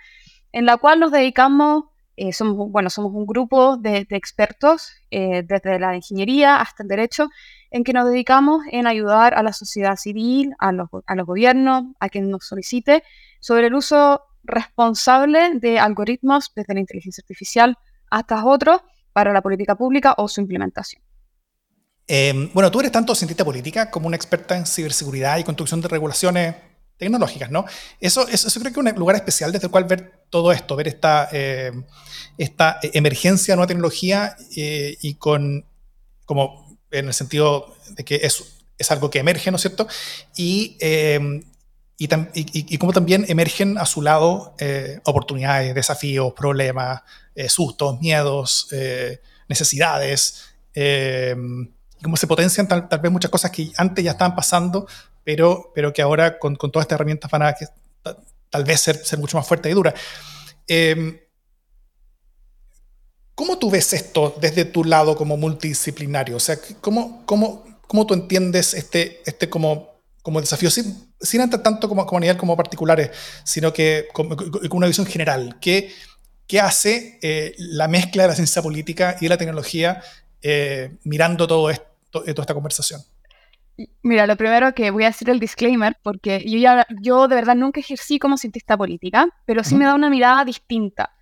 en la cual nos dedicamos, eh, somos, bueno, somos un grupo de, expertos, eh, desde la ingeniería hasta el derecho, en que nos dedicamos en ayudar a la sociedad civil, a los, a los gobiernos, a quien nos solicite, sobre el uso responsable de algoritmos desde la inteligencia artificial hasta otros para la política pública o su implementación. Em, bueno, tú eres tanto cientista política como una experta en ciberseguridad y construcción de regulaciones tecnológicas, ¿no? Eso, eso, creo que es un lugar especial desde el cual ver todo esto, ver esta, eh, esta emergencia de nueva tecnología eh, y con, como en el sentido de que es, es algo que emerge, ¿no es cierto? Y, em, y, y, y, como también emergen a su lado eh, oportunidades, desafíos, problemas, sustos, miedos, necesidades. Y cómo se potencian tal, vez muchas cosas que antes ya estaban pasando, pero, pero que ahora con, con todas estas herramientas van a tal vez ser, ser mucho más fuertes y duras. Em, ¿Cómo tú ves esto desde tu lado como multidisciplinario? O sea, ¿cómo, cómo, cómo tú entiendes este, este como, como desafío, sin, sin tanto como, como a nivel como particulares, sino que con, una visión general? ¿Qué, qué hace eh, la mezcla de la ciencia política y de la tecnología eh, mirando todo esto, toda esta conversación? Mira, lo primero que voy a hacer el disclaimer, porque yo, ya, yo de verdad nunca ejercí como cientista política, pero sí me da una mirada distinta.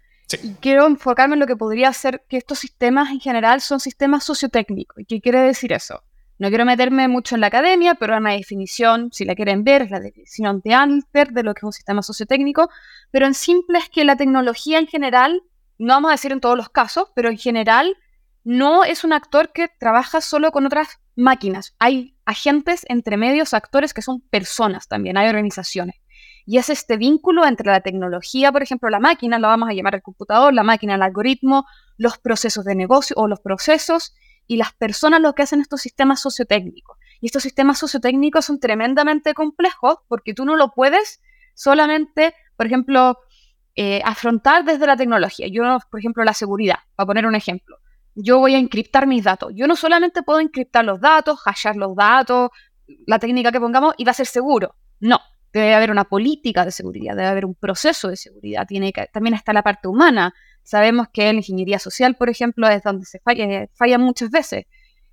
Y quiero enfocarme en lo que podría ser que estos sistemas en general son sistemas sociotécnicos. ¿Y qué quiere decir eso? No quiero meterme mucho en la academia, pero una definición, si la quieren ver, es la definición de Alper de lo que es un sistema sociotécnico, pero en simple es que la tecnología en general, no vamos a decir en todos los casos, pero en general no es un actor que trabaja solo con otras máquinas. Hay agentes entre medios, actores que son personas también, hay organizaciones. Y es este vínculo entre la tecnología, por ejemplo, la máquina, la vamos a llamar el computador, la máquina, el algoritmo, los procesos de negocio o los procesos y las personas lo que hacen estos sistemas sociotécnicos. Y estos sistemas sociotécnicos son tremendamente complejos porque tú no lo puedes solamente, por ejemplo, eh, afrontar desde la tecnología. Yo, por ejemplo, la seguridad, para poner un ejemplo yo voy a encriptar mis datos. Yo no solamente puedo encriptar los datos, hashear los datos, la técnica que pongamos y va a ser seguro. No, debe haber una política de seguridad, debe haber un proceso de seguridad. Tiene que, también está la parte humana. Sabemos que la ingeniería social, por ejemplo, es donde se falla, eh, falla muchas veces.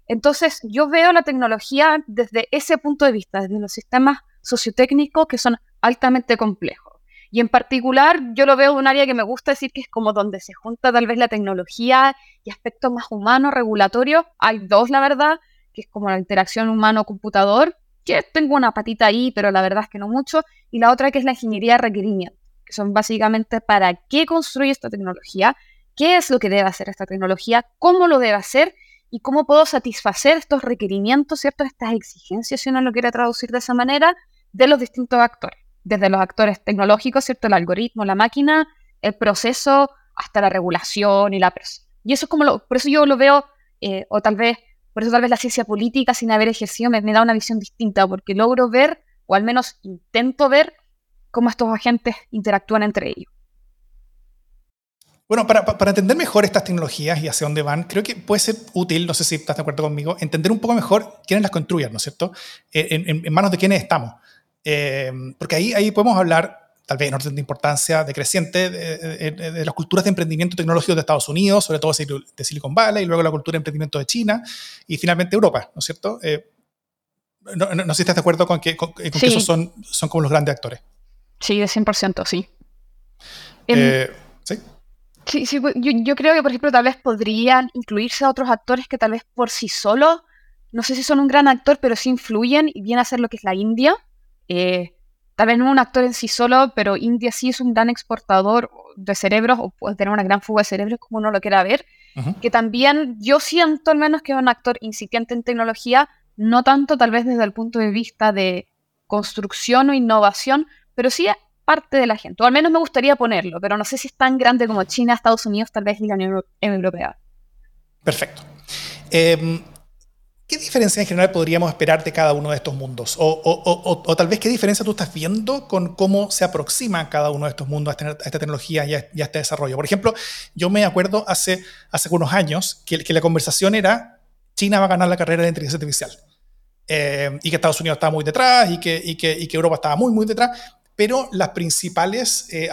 Entonces, yo veo la tecnología desde ese punto de vista, desde los sistemas sociotécnicos que son altamente complejos. Y en particular, yo lo veo de un área que me gusta decir que es como donde se junta tal vez la tecnología y aspectos más humanos, regulatorios. Hay dos, la verdad, que es como la interacción humano-computador, que tengo una patita ahí, pero la verdad es que no mucho. Y la otra que es la ingeniería de requerimiento, que son básicamente para qué construye esta tecnología, qué es lo que debe hacer esta tecnología, cómo lo debe hacer y cómo puedo satisfacer estos requerimientos, ¿cierto? Estas exigencias, si uno lo quiere traducir de esa manera, de los distintos actores desde los actores tecnológicos, ¿cierto? El algoritmo, la máquina, el proceso, hasta la regulación y la persona. Y eso es como lo, por eso yo lo veo, eh, o tal vez, por eso tal vez la ciencia política, sin haber ejercido, me, da una visión distinta, porque logro ver, o al menos intento ver, cómo estos agentes interactúan entre ellos. Bueno, para, entender mejor estas tecnologías y hacia dónde van, creo que puede ser útil, no sé si estás de acuerdo conmigo, entender un poco mejor quiénes las construyen, ¿no es cierto? En, en, en manos de quiénes estamos. Porque ahí, ahí podemos hablar tal vez en orden de importancia decreciente, de, de, las culturas de emprendimiento tecnológico de Estados Unidos, sobre todo de Silicon Valley, y luego la cultura de emprendimiento de China, y finalmente Europa, ¿no es cierto? Eh, no, no, sé si estás de acuerdo con que, con, que esos son, son como los grandes actores. Sí, de 100%, sí. Eh, sí. Sí, sí yo, yo, creo que, por ejemplo, tal vez podrían incluirse a otros actores que tal vez por sí solos, no sé si son un gran actor, pero sí influyen y vienen a ser lo que es la India. Eh, tal vez no un actor en sí solo, pero India sí es un gran exportador de cerebros, o puede tener una gran fuga de cerebros, como uno lo quiera ver, que también yo siento al menos que es un actor incipiente en tecnología, no tanto tal vez desde el punto de vista de construcción o innovación, pero sí parte de la gente, o al menos me gustaría ponerlo, pero no sé si es tan grande como China, Estados Unidos, tal vez y la Unión Europea. Perfecto. Eh, ¿Qué diferencia en general podríamos esperar de cada uno de estos mundos? O, tal vez qué diferencia tú estás viendo con cómo se aproxima cada uno de estos mundos a, esta tecnología y a, este desarrollo. Por ejemplo, yo me acuerdo hace, hace unos años que, que la conversación era China va a ganar la carrera de inteligencia artificial. Eh, y que Estados Unidos estaba muy detrás y que, y que, Europa estaba muy, muy detrás. Pero las principales eh,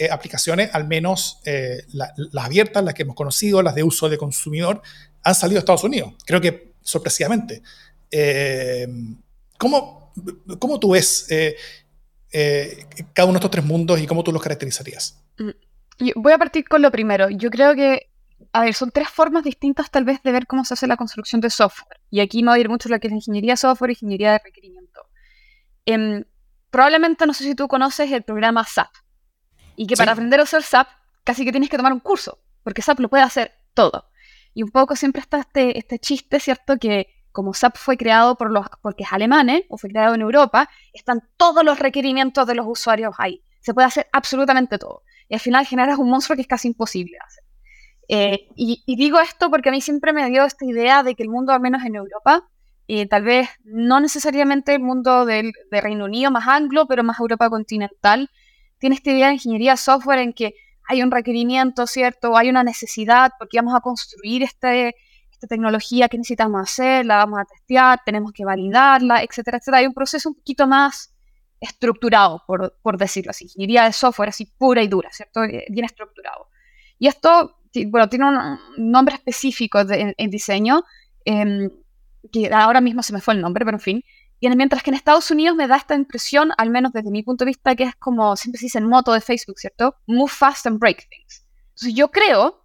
eh, aplicaciones, al menos las abiertas, las que hemos conocido, las de uso de consumidor, han salido de Estados Unidos. Creo que sorpresivamente. Eh, ¿cómo, ¿cómo, tú ves eh, eh, cada uno de estos tres mundos y cómo tú los caracterizarías? Mm, voy a partir con lo primero. Yo creo que, a ver, son tres formas distintas tal vez de ver cómo se hace la construcción de software. Y aquí me voy a ir mucho a lo que es ingeniería de software y ingeniería de requerimiento. Em, probablemente no sé si tú conoces el programa SAP. Y que para aprender a usar SAP casi que tienes que tomar un curso, porque SAP lo puede hacer todo. Y un poco siempre está este, este chiste, ¿cierto? Que como SAP fue creado por los, porque es alemán, ¿eh? o fue creado en Europa, están todos los requerimientos de los usuarios ahí. Se puede hacer absolutamente todo. Y al final generas un monstruo que es casi imposible hacer. Eh, y, digo esto porque a mí siempre me dio esta idea de que el mundo, al menos en Europa, tal vez no necesariamente el mundo del, de Reino Unido más anglo, pero más Europa continental, tiene esta idea de ingeniería software en que hay un requerimiento, ¿cierto? Hay una necesidad porque vamos a construir este, esta tecnología que necesitamos hacer, la vamos a testear, tenemos que validarla, etcétera, etcétera. Hay un proceso un poquito más estructurado, por, por decirlo así. Ingeniería de software así pura y dura, ¿cierto? Eh, bien estructurado. Y esto, bueno, tiene un nombre específico en, diseño, em, que ahora mismo se me fue el nombre, pero en fin, y mientras que en Estados Unidos me da esta impresión, al menos desde mi punto de vista, que es como siempre se dice en moto de Facebook, ¿cierto? Move fast and break things. Entonces yo creo,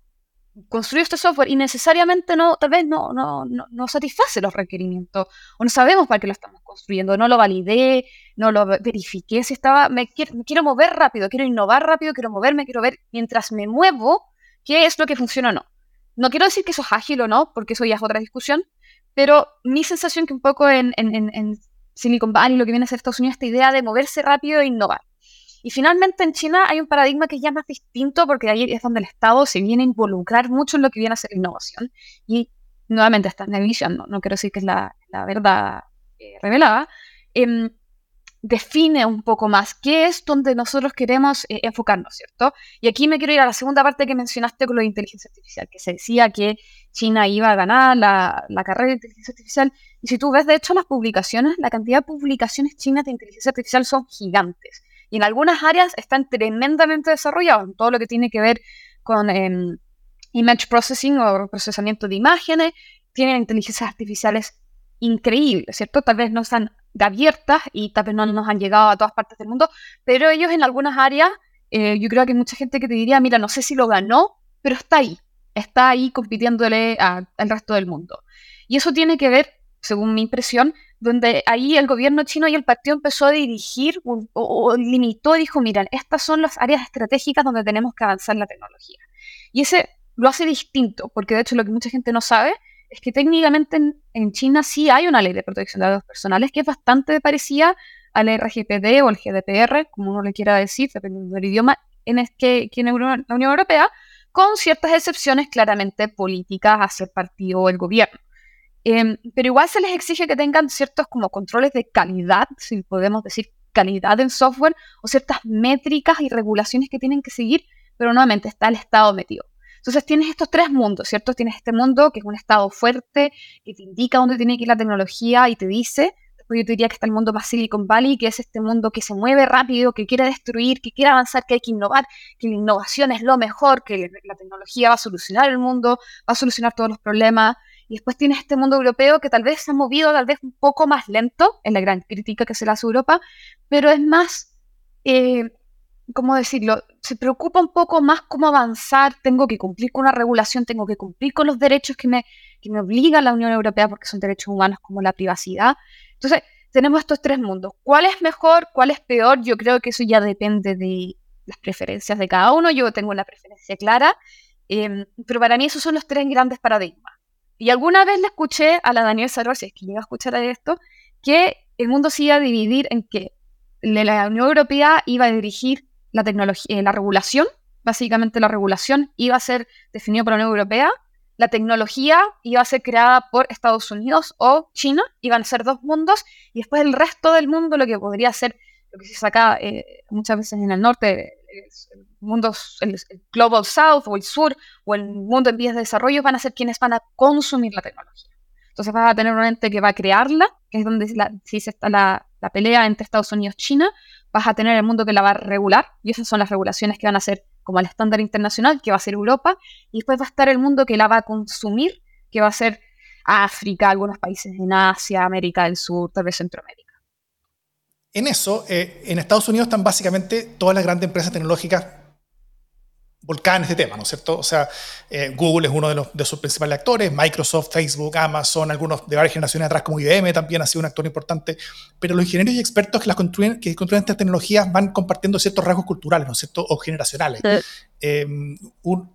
construir este software y necesariamente no, tal vez no, no, no, satisface los requerimientos, o no sabemos para qué lo estamos construyendo, no lo validé, no lo verifiqué, si estaba, me quiero, me quiero mover rápido, quiero innovar rápido, quiero moverme, quiero ver mientras me muevo qué es lo que funciona o no. No quiero decir que eso es ágil o no, porque eso ya es otra discusión, pero mi sensación que un poco en, Silicon Valley, lo que viene a ser Estados Unidos, esta idea de moverse rápido e innovar. Y finalmente en China hay un paradigma que ya más distinto porque ahí es donde el Estado se viene a involucrar mucho en lo que viene a ser innovación. Y nuevamente esta es mi visión, no, quiero decir que es la, verdad eh, revelada. Em, define un poco más qué es donde nosotros queremos eh, enfocarnos, ¿cierto? Y aquí me quiero ir a la segunda parte que mencionaste con lo de inteligencia artificial, que se decía que China iba a ganar la, carrera de inteligencia artificial. Y si tú ves, de hecho, las publicaciones, la cantidad de publicaciones chinas de inteligencia artificial son gigantes. Y en algunas áreas están tremendamente desarrollados, en todo lo que tiene que ver con em, image processing o procesamiento de imágenes, tienen inteligencias artificiales increíbles, ¿cierto? Tal vez no están abiertas y tal vez no nos han llegado a todas partes del mundo, pero ellos en algunas áreas, eh, yo creo que hay mucha gente que te diría, mira, no sé si lo ganó, pero está ahí, está ahí compitiéndole al resto del mundo. Y eso tiene que ver, según mi impresión, donde ahí el gobierno chino y el partido empezó a dirigir o, o limitó y dijo, miren, estas son las áreas estratégicas donde tenemos que avanzar la tecnología. Y ese lo hace distinto, porque de hecho lo que mucha gente no sabe es que técnicamente en, China sí hay una ley de protección de datos personales que es bastante parecida al RGPD o al GDPR, como uno le quiera decir, dependiendo del idioma, en es que, en la Unión Europea, con ciertas excepciones claramente políticas hacia el partido o el gobierno. Em, pero igual se les exige que tengan ciertos como controles de calidad, si podemos decir calidad en software, o ciertas métricas y regulaciones que tienen que seguir, pero nuevamente está el Estado metido. Entonces tienes estos tres mundos, ¿cierto? Tienes este mundo que es un estado fuerte, que te indica dónde tiene que ir la tecnología y te dice, Después yo te diría que está el mundo más Silicon Valley, que es este mundo que se mueve rápido, que quiere destruir, que quiere avanzar, que hay que innovar, que la innovación es lo mejor, que la tecnología va a solucionar el mundo, va a solucionar todos los problemas. Y después tienes este mundo europeo que tal vez se ha movido tal vez un poco más lento, en la gran crítica que se le hace a Europa, pero es más, eh, ¿cómo decirlo? Se preocupa un poco más cómo avanzar, tengo que cumplir con una regulación, tengo que cumplir con los derechos que me, que me obliga la Unión Europea porque son derechos humanos como la privacidad. Entonces, tenemos estos tres mundos. ¿Cuál es mejor? ¿Cuál es peor? Yo creo que eso ya depende de las preferencias de cada uno. Yo tengo una preferencia clara, em, pero para mí esos son los tres grandes paradigmas. Y alguna vez le escuché a la Daniel Saror, si es que llega a escuchar esto, que el mundo se iba a dividir en que la Unión Europea iba a dirigir la tecnología, eh, la regulación, básicamente la regulación iba a ser definida por la Unión Europea, la tecnología iba a ser creada por Estados Unidos o China, iban a ser dos mundos, y después el resto del mundo, lo que podría ser, lo que se saca eh, muchas veces en el norte, el el, Global South o el Sur o el mundo en vías de desarrollo, van a ser quienes van a consumir la tecnología. Entonces vas a tener un ente que va a crearla, que es donde la, si está la, la pelea entre Estados Unidos y China, vas a tener el mundo que la va a regular, y esas son las regulaciones que van a ser como el estándar internacional, que va a ser Europa, y después va a estar el mundo que la va a consumir, que va a ser África, algunos países en Asia, América del Sur, tal vez Centroamérica. En eso, eh, en Estados Unidos están básicamente todas las grandes empresas tecnológicas volcán este tema, ¿no es cierto? O sea, eh, Google es uno de, los, de, sus principales actores, Microsoft, Facebook, Amazon, algunos de varias generaciones atrás como IBM también ha sido un actor importante, pero los ingenieros y expertos que, las construyen, que construyen estas tecnologías van compartiendo ciertos rasgos culturales, ¿no es cierto? O generacionales. Eh, un,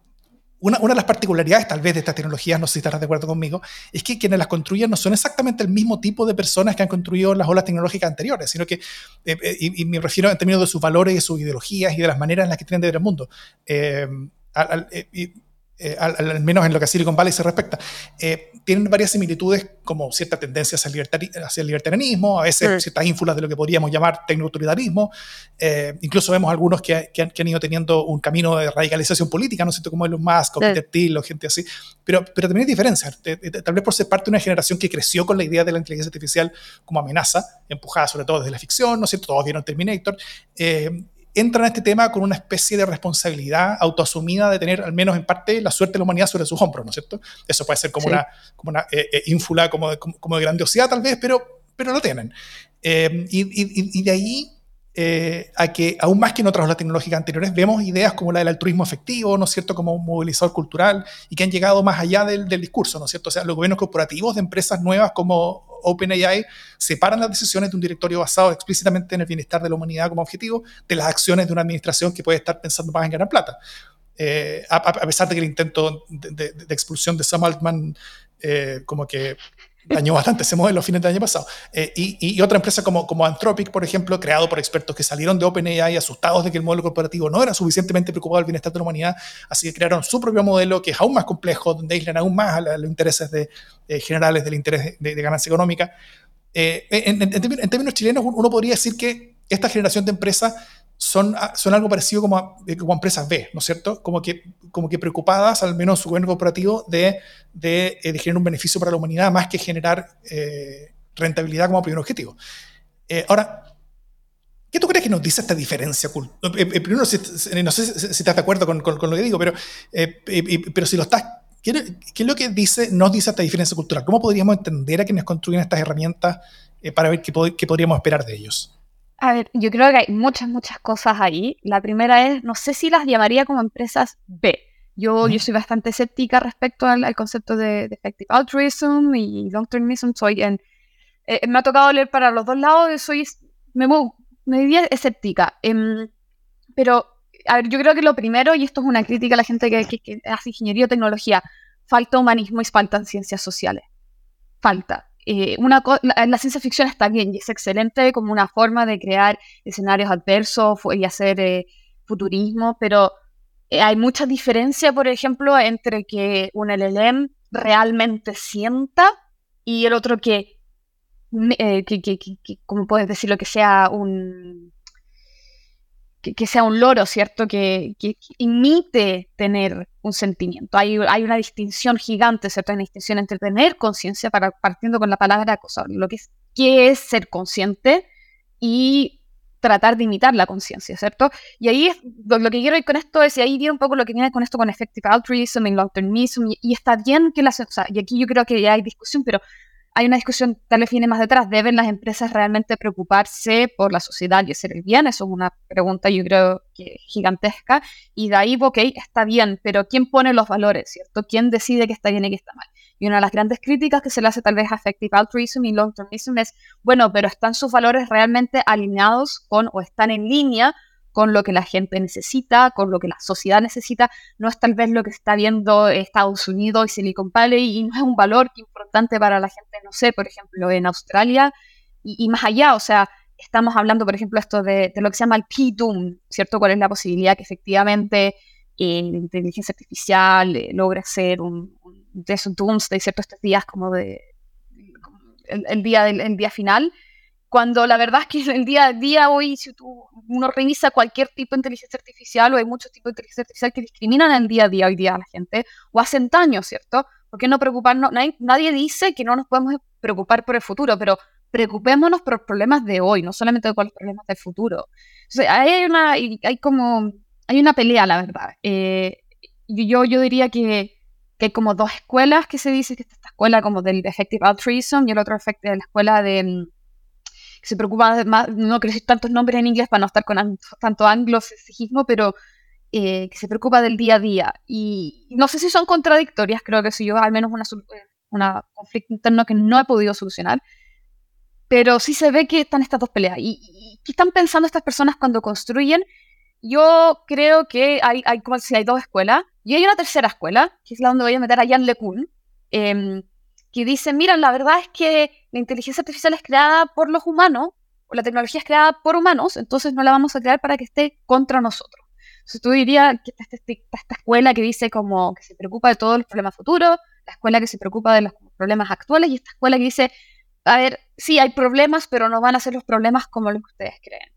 una, de las particularidades tal vez de estas tecnologías, no sé si estarás de acuerdo conmigo, es que quienes las construyen no son exactamente el mismo tipo de personas que han construido las olas tecnológicas anteriores, sino que, eh, eh, y, me refiero en términos de sus valores y sus ideologías y de las maneras en las que tienen de ver el mundo. Eh, eh, al, menos en lo que a Silicon Valley se respecta, eh, tienen varias similitudes como cierta tendencia hacia el, hacia el libertarianismo, a veces ciertas ínfulas de lo que podríamos llamar tecnoautoritarismo, eh, incluso vemos algunos que, que, han, ido teniendo un camino de radicalización política, ¿no cierto? Como Elon Musk o Peter Thiel o gente así, pero, pero también hay diferencias, tal vez por ser parte de una generación que creció con la idea de la inteligencia artificial como amenaza, empujada sobre todo desde la ficción, ¿no es cierto? Todos vieron Terminator, entran a este tema con una especie de responsabilidad autoasumida de tener, al menos en parte, la suerte de la humanidad sobre sus hombros, ¿no es cierto? Eso puede ser como una, como una eh, eh, ínfula, como de, como, de grandiosidad tal vez, pero, pero lo tienen. Eh, y, y, de ahí a que, aún más que en otras olas tecnológicas anteriores, vemos ideas como la del altruismo efectivo, ¿no es cierto?, como un movilizador cultural y que han llegado más allá del, del discurso, ¿no es cierto? O sea, los gobiernos corporativos de empresas nuevas como OpenAI separan las decisiones de un directorio basado explícitamente en el bienestar de la humanidad como objetivo de las acciones de una administración que puede estar pensando más en ganar plata. Eh, a, pesar de que el intento de, expulsión de Sam Altman eh, como que dañó bastante ese modelo a fines del año pasado. Eh, y, otra empresa como, como Anthropic, por ejemplo, creado por expertos que salieron de OpenAI asustados de que el modelo corporativo no era suficientemente preocupado del bienestar de la humanidad, así que crearon su propio modelo que es aún más complejo, donde aíslan aún más a, los intereses de, eh, generales del interés de, ganancia económica. Eh, en, en, términos chilenos, uno podría decir que esta generación de empresas son, ah, son algo parecido como, eh, como empresas B, ¿no es cierto? Como que, preocupadas, al menos su gobierno corporativo, de, de, eh, generar un beneficio para la humanidad más que generar eh, rentabilidad como primer objetivo. ahora, ¿qué tú crees que nos dice esta diferencia? primero, no sé si, estás de acuerdo con, lo que digo, pero, si lo estás, ¿qué, ¿qué, es lo que dice, nos dice esta diferencia cultural? ¿Cómo podríamos entender a quienes construyen estas herramientas para ver qué, qué podríamos esperar de ellos? A ver, yo creo que hay muchas, muchas cosas ahí. La primera es, no sé si las llamaría como empresas B. Yo, yo soy bastante escéptica respecto al, concepto de, effective altruism y long termism. Soy en, eh, me ha tocado leer para los dos lados, soy, me, me diría escéptica. Em, pero, a ver, yo creo que lo primero, y esto es una crítica a la gente que, que hace ingeniería o tecnología, falta humanismo y faltan ciencias sociales. Falta. Eh, una la, ciencia ficción está bien y es excelente como una forma de crear escenarios adversos y hacer eh, futurismo, pero eh, hay mucha diferencia, por ejemplo, entre que un LLM realmente sienta y el otro que, que, que, que como puedes decirlo, que sea un que, sea un loro, ¿cierto? Que, imite tener un sentimiento. Hay, hay, una distinción gigante, ¿cierto? Hay una distinción entre tener conciencia, partiendo con la palabra, cosa, lo que es qué es ser consciente y tratar de imitar la conciencia, ¿cierto? Y ahí es, lo, que quiero ir con esto es, y ahí viene un poco lo que viene con esto con effective altruism y long termism, y, está bien que las, o sea, y aquí yo creo que ya hay discusión, pero hay una discusión, tal vez viene más detrás, ¿deben las empresas realmente preocuparse por la sociedad y hacer el bien? Eso es una pregunta yo creo gigantesca, y de ahí, ok, está bien, pero ¿quién pone los valores, ¿cierto? ¿Quién decide que está bien y que está mal? Y una de las grandes críticas que se le hace tal vez a Effective Altruism y Long Termism es, bueno, pero ¿están sus valores realmente alineados con o están en línea con lo que la gente necesita, con lo que la sociedad necesita? No es tal vez lo que está viendo Estados Unidos y Silicon Valley y no es un valor importante para la gente, no sé, por ejemplo, en Australia y, más allá, o sea, estamos hablando, por ejemplo, esto de, lo que se llama el P-Doom, ¿cierto? ¿Cuál es la posibilidad que efectivamente eh, la inteligencia artificial eh, ser un de esos doomsday, ¿cierto? Estos días como de el, día del día final, cuando la verdad es que el día a día hoy, si tú, uno revisa cualquier tipo de inteligencia artificial, o hay muchos tipos de inteligencia artificial que discriminan el día a día hoy día a la gente, o hacen daño, ¿cierto? ¿Por qué no preocuparnos? Nadie, nadie dice que no nos podemos preocupar por el futuro, pero preocupémonos por los problemas de hoy, no solamente por los problemas del futuro. Entonces, hay una, hay como, hay una pelea, la verdad. Eh, yo, yo diría que que hay como dos escuelas que se dice que esta escuela como del Effective Altruism y el otro efecto de la escuela de mm, que se preocupa más, no quiero decir tantos nombres en inglés para no estar con tanto anglosexismo, pero eh, que se preocupa del día a día. Y no sé si son contradictorias, creo que si yo al menos una, eh, conflicto interno que no he podido solucionar, pero sí se ve que están estas dos peleas. ¿Y, qué están pensando estas personas cuando construyen? Yo creo que hay, hay como si hay dos escuelas. Y hay una tercera escuela, que es la donde voy a meter a Jan LeCun, eh, que dice, mira, la verdad es que la inteligencia artificial es creada por los humanos, o la tecnología es creada por humanos, entonces no la vamos a crear para que esté contra nosotros. Entonces tú dirías que está, este, esta escuela que dice como que se preocupa de todos los problemas futuros, la escuela que se preocupa de los problemas actuales y esta escuela que dice, a ver, sí hay problemas, pero no van a ser los problemas como los que ustedes creen.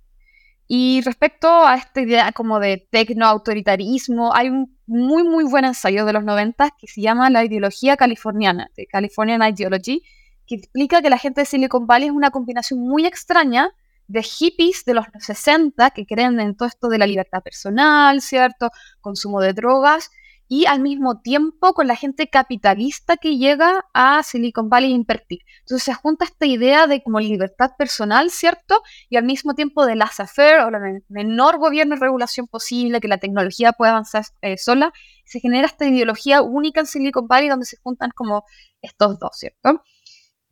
Y respecto a esta idea como de tecno-autoritarismo, hay un muy, muy buen ensayo de los 90 que se llama La ideología californiana, de Californian Ideology, que explica que la gente de Silicon Valley es una combinación muy extraña de hippies de los 60 que creen en todo esto de la libertad personal, ¿cierto? Consumo de drogas y al mismo tiempo con la gente capitalista que llega a Silicon Valley a invertir. Entonces se junta esta idea de como libertad personal, ¿cierto? Y al mismo tiempo de laissez-faire o la menor gobierno y regulación posible, que la tecnología pueda avanzar eh, sola. Se genera esta ideología única en Silicon Valley donde se juntan como estos dos, ¿cierto?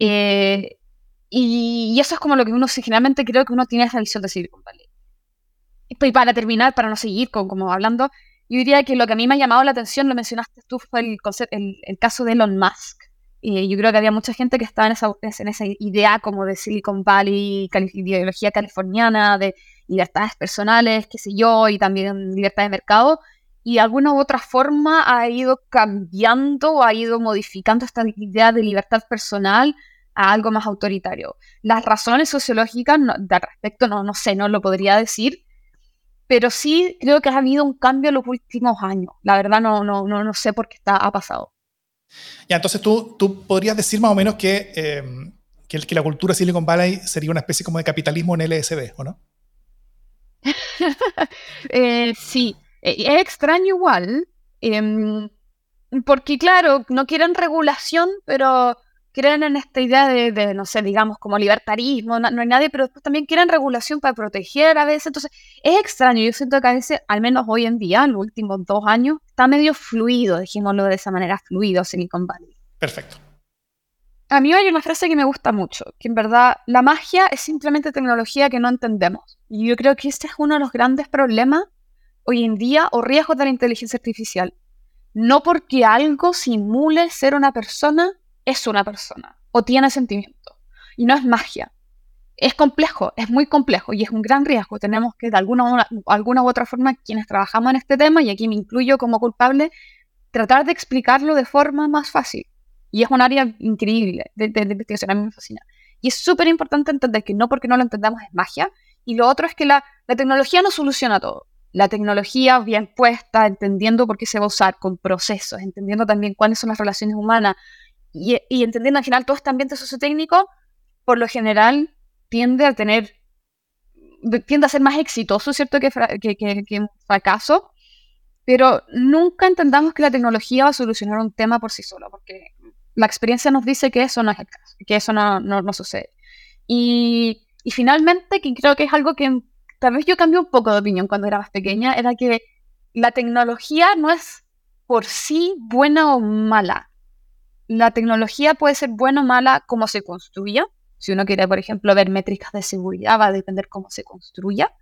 Eh, y, eso es como lo que uno generalmente creo que uno tiene esa visión de Silicon Valley. Y para terminar, para no seguir con, como hablando, yo diría que lo que a mí me ha llamado la atención, lo mencionaste tú, fue el, el, caso de Elon Musk. Y yo creo que había mucha gente que estaba en esa, en esa idea como de Silicon Valley, ideología californiana, de libertades personales, qué sé yo, y también libertad de mercado. Y de alguna u otra forma ha ido cambiando, ha ido modificando esta idea de libertad personal a algo más autoritario. Las razones sociológicas no, de respecto no, no sé, no lo podría decir, pero sí creo que ha habido un cambio en los últimos años. La verdad no, no, no, no sé por qué está, ha pasado. Ya, entonces tú, tú podrías decir más o menos que, eh, que, que, la cultura Silicon Valley sería una especie como de capitalismo en LSD, ¿o no? eh, sí, eh, es extraño igual, em, porque claro, no quieren regulación, pero creen en esta idea de, no sé, digamos, como libertarismo, no, hay nadie, pero después también quieren regulación para proteger a veces. Entonces, es extraño. Yo siento que a veces, al menos hoy en día, en los últimos dos años, está medio fluido, dijémoslo de esa manera, fluido Silicon Valley. Perfecto. A mí hay una frase que me gusta mucho, que en verdad la magia es simplemente tecnología que no entendemos. Y yo creo que este es uno de los grandes problemas hoy en día o riesgos de la inteligencia artificial. No porque algo simule ser una persona es una persona o tiene sentimiento. Y no es magia. Es complejo, es muy complejo y es un gran riesgo. Tenemos que, de alguna, alguna u otra forma, quienes trabajamos en este tema, y aquí me incluyo como culpable, tratar de explicarlo de forma más fácil. Y es un área increíble de, investigación, a mí me fascina. Y es súper importante entender que no porque no lo entendamos es magia. Y lo otro es que la, la tecnología no soluciona todo. La tecnología bien puesta, entendiendo por qué se va a usar, con procesos, entendiendo también cuáles son las relaciones humanas, y, entendiendo al final todo este ambiente sociotécnico, por lo general tiende a tener, tiende a ser más exitoso, ¿cierto? Que, que, que, un fracaso, pero nunca entendamos que la tecnología va a solucionar un tema por sí sola, porque la experiencia nos dice que eso no es el caso, que eso no, no, no sucede. Y, y, finalmente, que creo que es algo que tal vez yo cambié un poco de opinión cuando era más pequeña, era que la tecnología no es por sí buena o mala. La tecnología puede ser buena o mala como se construya. Si uno quiere, por ejemplo, ver métricas de seguridad, va a depender cómo se construya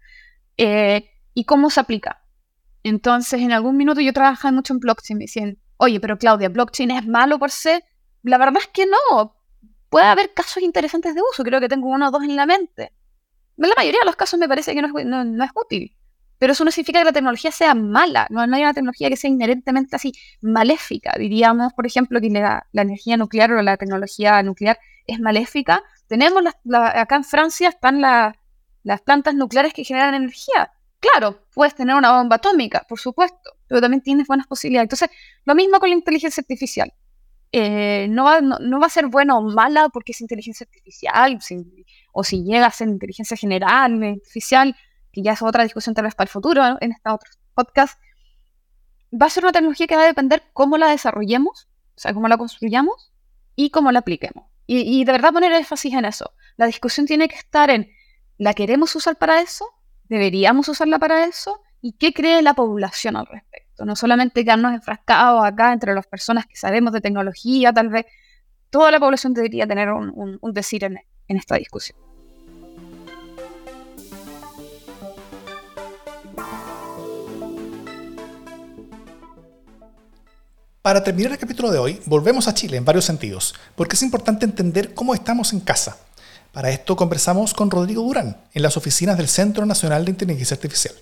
eh, y cómo se aplica. Entonces, en algún minuto yo trabajaba mucho en blockchain me decían, oye, pero Claudia, ¿blockchain es malo por sí? La verdad es que no. Puede haber casos interesantes de uso, creo que tengo uno o dos en la mente. En la mayoría de los casos me parece que no es útil. Pero eso no significa que la tecnología sea mala, no, hay una tecnología que sea inherentemente así maléfica. Diríamos, por ejemplo, que la, energía nuclear o la tecnología nuclear es maléfica. Tenemos acá en Francia están las plantas nucleares que generan energía. Claro, puedes tener una bomba atómica, por supuesto, pero también tienes buenas posibilidades. Entonces, lo mismo con la inteligencia artificial. Eh, no, va, no, va, a ser buena o mala porque es inteligencia artificial, o si llega a ser inteligencia general, artificial, que ya es otra discusión tal vez para el futuro en este otro podcast, va a ser una tecnología que va a depender cómo la desarrollemos, o sea, cómo la construyamos y cómo la apliquemos. Y, de verdad poner énfasis en eso. La discusión tiene que estar en, ¿la queremos usar para eso? ¿Deberíamos usarla para eso? ¿Y qué cree la población al respecto? No solamente quedarnos enfrascados acá entre las personas que sabemos de tecnología, tal vez toda la población debería tener un, decir en esta discusión. Para terminar el capítulo de hoy, volvemos a Chile en varios sentidos, porque es importante entender cómo estamos en casa. Para esto conversamos con Rodrigo Durán, en las oficinas del Centro Nacional de Inteligencia Artificial.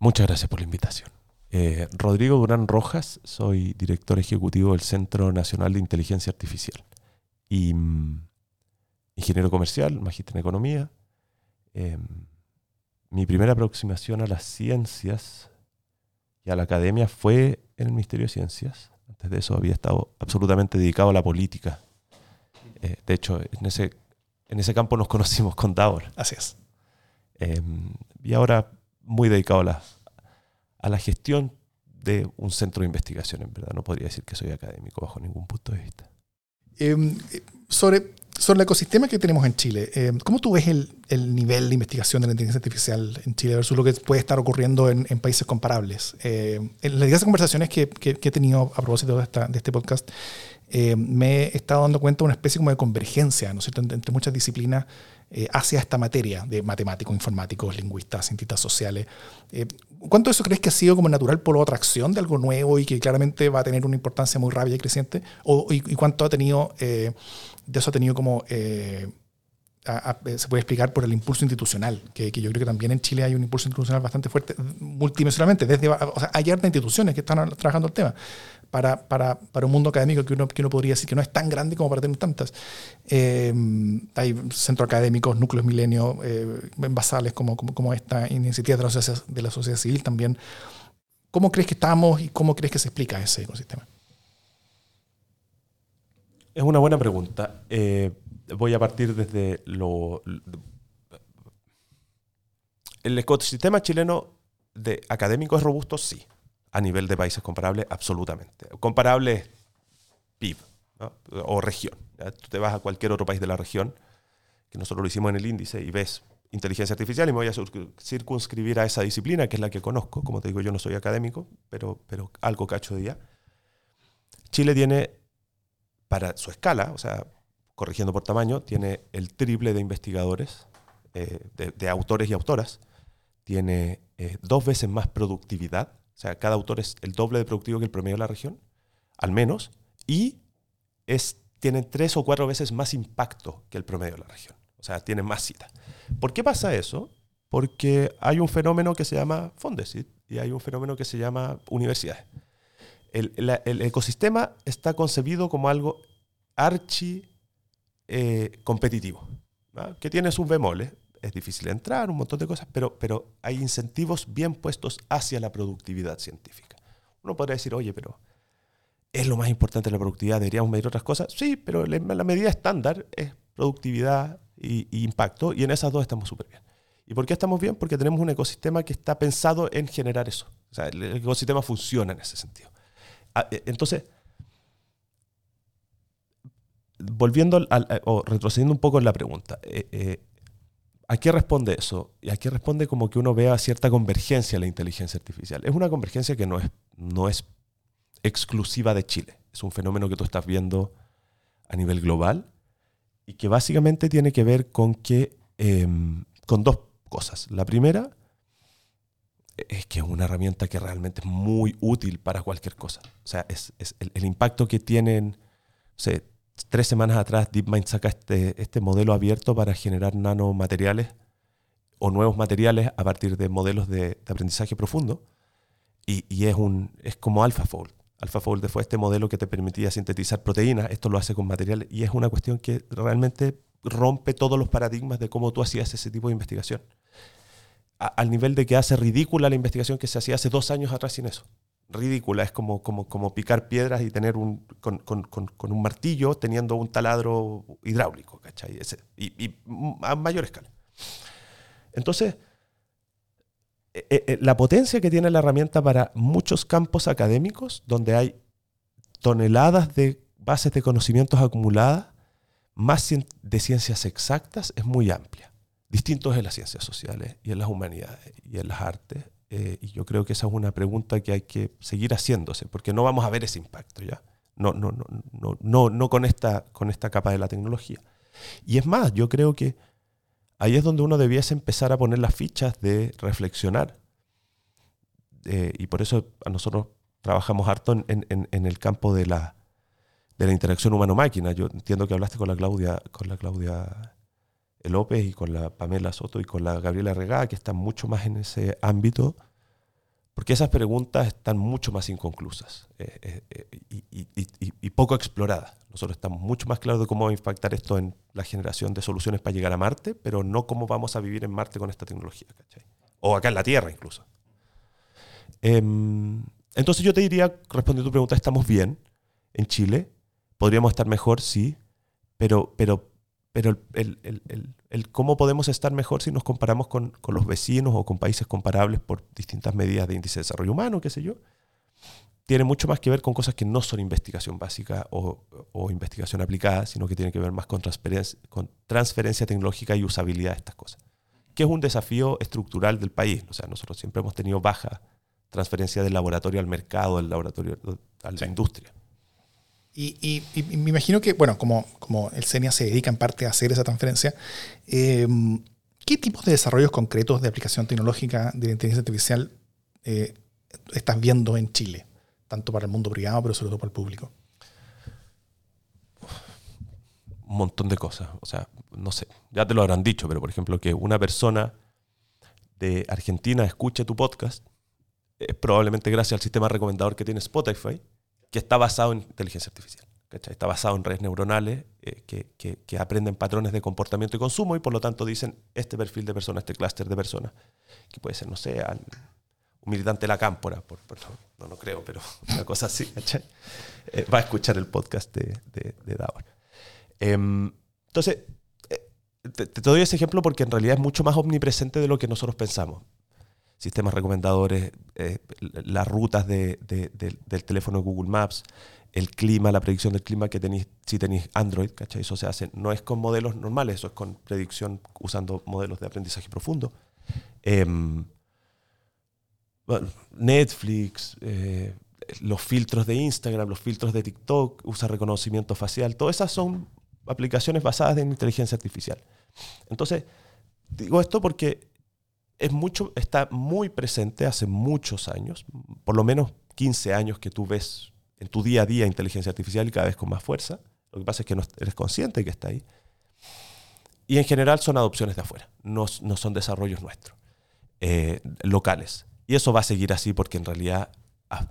Muchas gracias por la invitación. Eh, Rodrigo Durán Rojas, soy director ejecutivo del Centro Nacional de Inteligencia Artificial y mm, ingeniero comercial, magíster en economía. Em, mi primera aproximación a las ciencias y a la academia fue en el Ministerio de Ciencias. Antes de eso había estado absolutamente dedicado a la política. Eh, de hecho, en ese, en ese campo nos conocimos con Davor. Así es. Em, y ahora muy dedicado a la, a la gestión de un centro de investigación, en verdad. No podría decir que soy académico bajo ningún punto de vista. Em, eh, sobre sobre el ecosistema que tenemos en Chile, eh, ¿cómo tú ves el, el, nivel de investigación de la inteligencia artificial en Chile versus lo que puede estar ocurriendo en, en países comparables? Eh, en las diversas conversaciones que, que, he tenido a propósito de, esta, de este podcast, eh, me he estado dando cuenta de una especie como de convergencia ¿no es cierto? entre muchas disciplinas eh, hacia esta materia de matemáticos, informáticos, lingüistas, cientistas sociales. Eh, ¿Cuánto de eso crees que ha sido como natural por atracción de algo nuevo y que claramente va a tener una importancia muy rápida y creciente? O, y, cuánto ha tenido, eh, de eso ha tenido como, se puede explicar por el impulso institucional, que, yo creo que también en Chile hay un impulso institucional bastante fuerte, multidimensionalmente, desde, o sea, hay harta instituciones que están trabajando el tema para, para, para, un mundo académico que uno, que uno podría decir que no es tan grande como para tener tantas. Eh, hay centros académicos, núcleos milenios, eh, basales como, como, como, esta iniciativa de la, sociedad, de la sociedad civil también. ¿Cómo crees que estamos y cómo crees que se explica ese ecosistema? Es una buena pregunta. Eh, voy a partir desde lo... El ecosistema chileno de académico es robusto, sí a nivel de países comparables, absolutamente. Comparable PIB o región. Tú te vas a cualquier otro país de la región, que nosotros lo hicimos en el índice, y ves inteligencia artificial y me voy a circunscribir a esa disciplina, que es la que conozco. Como te digo, yo no soy académico, pero, pero algo cacho de día. Chile tiene, para su escala, o sea, corrigiendo por tamaño, tiene el triple de investigadores, eh, de, autores y autoras, tiene eh, dos veces más productividad o sea, cada autor es el doble de productivo que el promedio de la región, al menos, y es, tienen tres o cuatro veces más impacto que el promedio de la región. O sea, tienen más citas. ¿Por qué pasa eso? Porque hay un fenómeno que se llama Fondesit y hay un fenómeno que se llama universidades. El, ecosistema está concebido como algo archi eh, competitivo, que tiene sus bemoles es difícil entrar, un montón de cosas, pero, pero hay incentivos bien puestos hacia la productividad científica. Uno podría decir, oye, pero ¿Es lo más importante la productividad? ¿Deberíamos medir otras cosas? Sí, pero la medida estándar es productividad y, impacto, y en esas dos estamos súper bien. ¿Y por qué estamos bien? Porque tenemos un ecosistema que está pensado en generar eso. O sea, el, ecosistema funciona en ese sentido. Ah, volviendo o retrocediendo un poco en la pregunta, eh, eh, ¿a qué responde eso? Y aquí responde como que uno vea cierta convergencia en la inteligencia artificial. Es una convergencia que no es, no es exclusiva de Chile. Es un fenómeno que tú estás viendo a nivel global y que básicamente tiene que ver con que em, con dos cosas. La primera es que es una herramienta que realmente es muy útil para cualquier cosa. O sea, es, el, impacto que tienen, tres semanas atrás DeepMind saca este, este modelo abierto para generar nanomateriales o nuevos materiales a partir de modelos de, aprendizaje profundo. Y, y, es, un, es como AlphaFold. AlphaFold fue este modelo que te permitía sintetizar proteínas, esto lo hace con materiales y es una cuestión que realmente rompe todos los paradigmas de cómo tú hacías ese tipo de investigación. al nivel de que hace ridícula la investigación que se hacía hace dos años atrás sin eso. Ridícula, es como, como, como picar piedras y tener un, con, con, con, un martillo teniendo un taladro hidráulico, ¿cachai? y, y a mayor escala. Entonces, eh, eh, eh, la potencia que tiene la herramienta para muchos campos académicos, donde hay toneladas de bases de conocimientos acumuladas, más de ciencias exactas, es muy amplia. Distintos en las ciencias sociales y en las humanidades y en las artes. Y yo creo que esa es una pregunta que hay que seguir haciéndose, porque no vamos a ver ese impacto ya. No, no, no, no, no, no con, esta, con esta capa de la tecnología. Y es más, yo creo que ahí es donde uno debiese empezar a poner las fichas de reflexionar. Eh, y por eso a nosotros trabajamos harto en, el campo de la, de la interacción humano-máquina. Yo entiendo que hablaste con la Claudia, con la Claudia López y con la Pamela Soto y con la Gabriela Regada, que están mucho más en ese ámbito porque esas preguntas están mucho más inconclusas eh, eh, eh, y, poco exploradas. Nosotros estamos mucho más claros de cómo va a impactar esto en la generación de soluciones para llegar a Marte, pero no cómo vamos a vivir en Marte con esta tecnología, ¿cachai? O acá en la Tierra incluso. Em, entonces yo te diría, respondiendo a tu pregunta, estamos bien en Chile, podríamos estar mejor, sí, pero, pero pero el, cómo podemos estar mejor si nos comparamos con, los vecinos o con países comparables por distintas medidas de índice de desarrollo humano, qué sé yo, tiene mucho más que ver con cosas que no son investigación básica o, investigación aplicada, sino que tiene que ver más con transferencia, con transferencia tecnológica y usabilidad de estas cosas, que es un desafío estructural del país. O sea, nosotros siempre hemos tenido baja transferencia del laboratorio al mercado, del laboratorio a la industria. Y, me imagino que, bueno, como, como el CENIA se dedica en parte a hacer esa transferencia, em, ¿qué tipos de desarrollos concretos de aplicación tecnológica de la inteligencia artificial eh, estás viendo en Chile? Tanto para el mundo privado, pero sobre todo para el público. Un montón de cosas. O sea, no sé, ya te lo habrán dicho, pero por ejemplo, que una persona de Argentina escuche tu podcast, es probablemente gracias al sistema recomendador que tiene Spotify que está basado en inteligencia artificial. Está basado en redes neuronales eh, que, aprenden patrones de comportamiento y consumo y por lo tanto dicen este perfil de persona, este clúster de personas, que puede ser, no sé, un militante de la cámpora, por, no, no creo, pero una cosa así, eh, va a escuchar el podcast de, de, em, entonces, eh, te, doy ese ejemplo porque en realidad es mucho más omnipresente de lo que nosotros pensamos sistemas recomendadores, eh, las rutas de, del teléfono Google Maps, el clima, la predicción del clima que tenéis si tenéis Android, ¿cachai? Eso se hace, no es con modelos normales, eso es con predicción usando modelos de aprendizaje profundo. Em, Netflix, eh, los filtros de Instagram, los filtros de TikTok, usa reconocimiento facial, todas esas son aplicaciones basadas en inteligencia artificial. Entonces, digo esto porque es mucho, está muy presente hace muchos años, por lo menos 15 años que tú ves en tu día a día inteligencia artificial y cada vez con más fuerza. Lo que pasa es que no eres consciente que está ahí. Y en general son adopciones de afuera, no, no son desarrollos nuestros, eh, locales. Y eso va a seguir así porque en realidad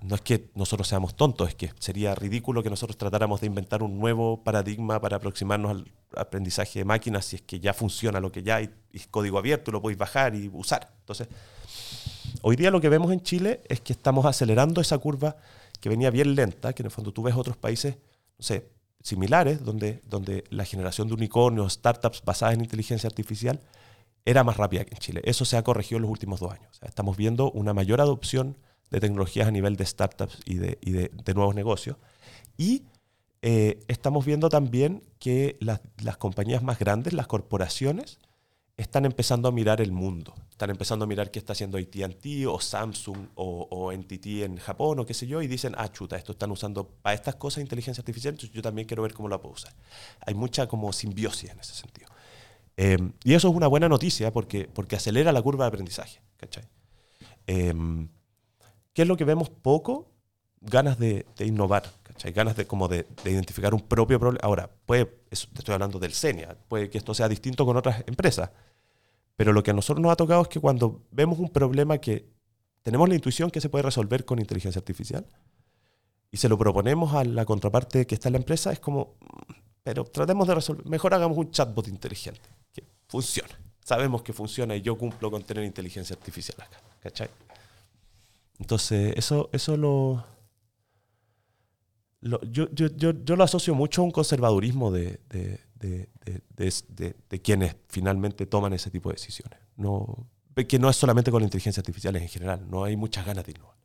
no es que nosotros seamos tontos, es que sería ridículo que nosotros tratáramos de inventar un nuevo paradigma para aproximarnos al aprendizaje de máquinas si es que ya funciona lo que ya hay, es código abierto, lo podéis bajar y usar. Entonces, hoy día lo que vemos en Chile es que estamos acelerando esa curva que venía bien lenta, que en el fondo tú ves otros países, no sé, similares, donde, donde la generación de unicornios, startups basadas en inteligencia artificial, era más rápida que en Chile. Eso se ha corregido en los últimos dos años. estamos viendo una mayor adopción de tecnologías a nivel de startups y de, de, nuevos negocios. Y eh, estamos viendo también que las, las, compañías más grandes, las corporaciones, están empezando a mirar el mundo. Están empezando a mirar qué está haciendo ATT o Samsung o, o NTT en Japón o qué sé yo y dicen, ah, chuta, esto están usando para estas cosas inteligencia artificial, yo también quiero ver cómo la puedo usar. Hay mucha como simbiosis en ese sentido. Em, y eso es una buena noticia porque, porque acelera la curva de aprendizaje. ¿cachai? Em, ¿Qué es lo que vemos poco? Ganas de, innovar, ¿cachai? ganas de, como de, identificar un propio problema. Ahora, puede, te estoy hablando del CENIA, puede que esto sea distinto con otras empresas, pero lo que a nosotros nos ha tocado es que cuando vemos un problema que tenemos la intuición que se puede resolver con inteligencia artificial y se lo proponemos a la contraparte que está en la empresa, es como, pero tratemos de resolver, mejor hagamos un chatbot inteligente, que funcione. Sabemos que funciona y yo cumplo con tener inteligencia artificial acá, ¿cachai? Entonces, eso, eso lo, yo, yo, yo, yo, lo asocio mucho a un conservadurismo de, de, de, de, quienes finalmente toman ese tipo de decisiones. No, que no es solamente con la inteligencia artificial en general, no hay muchas ganas de innovar.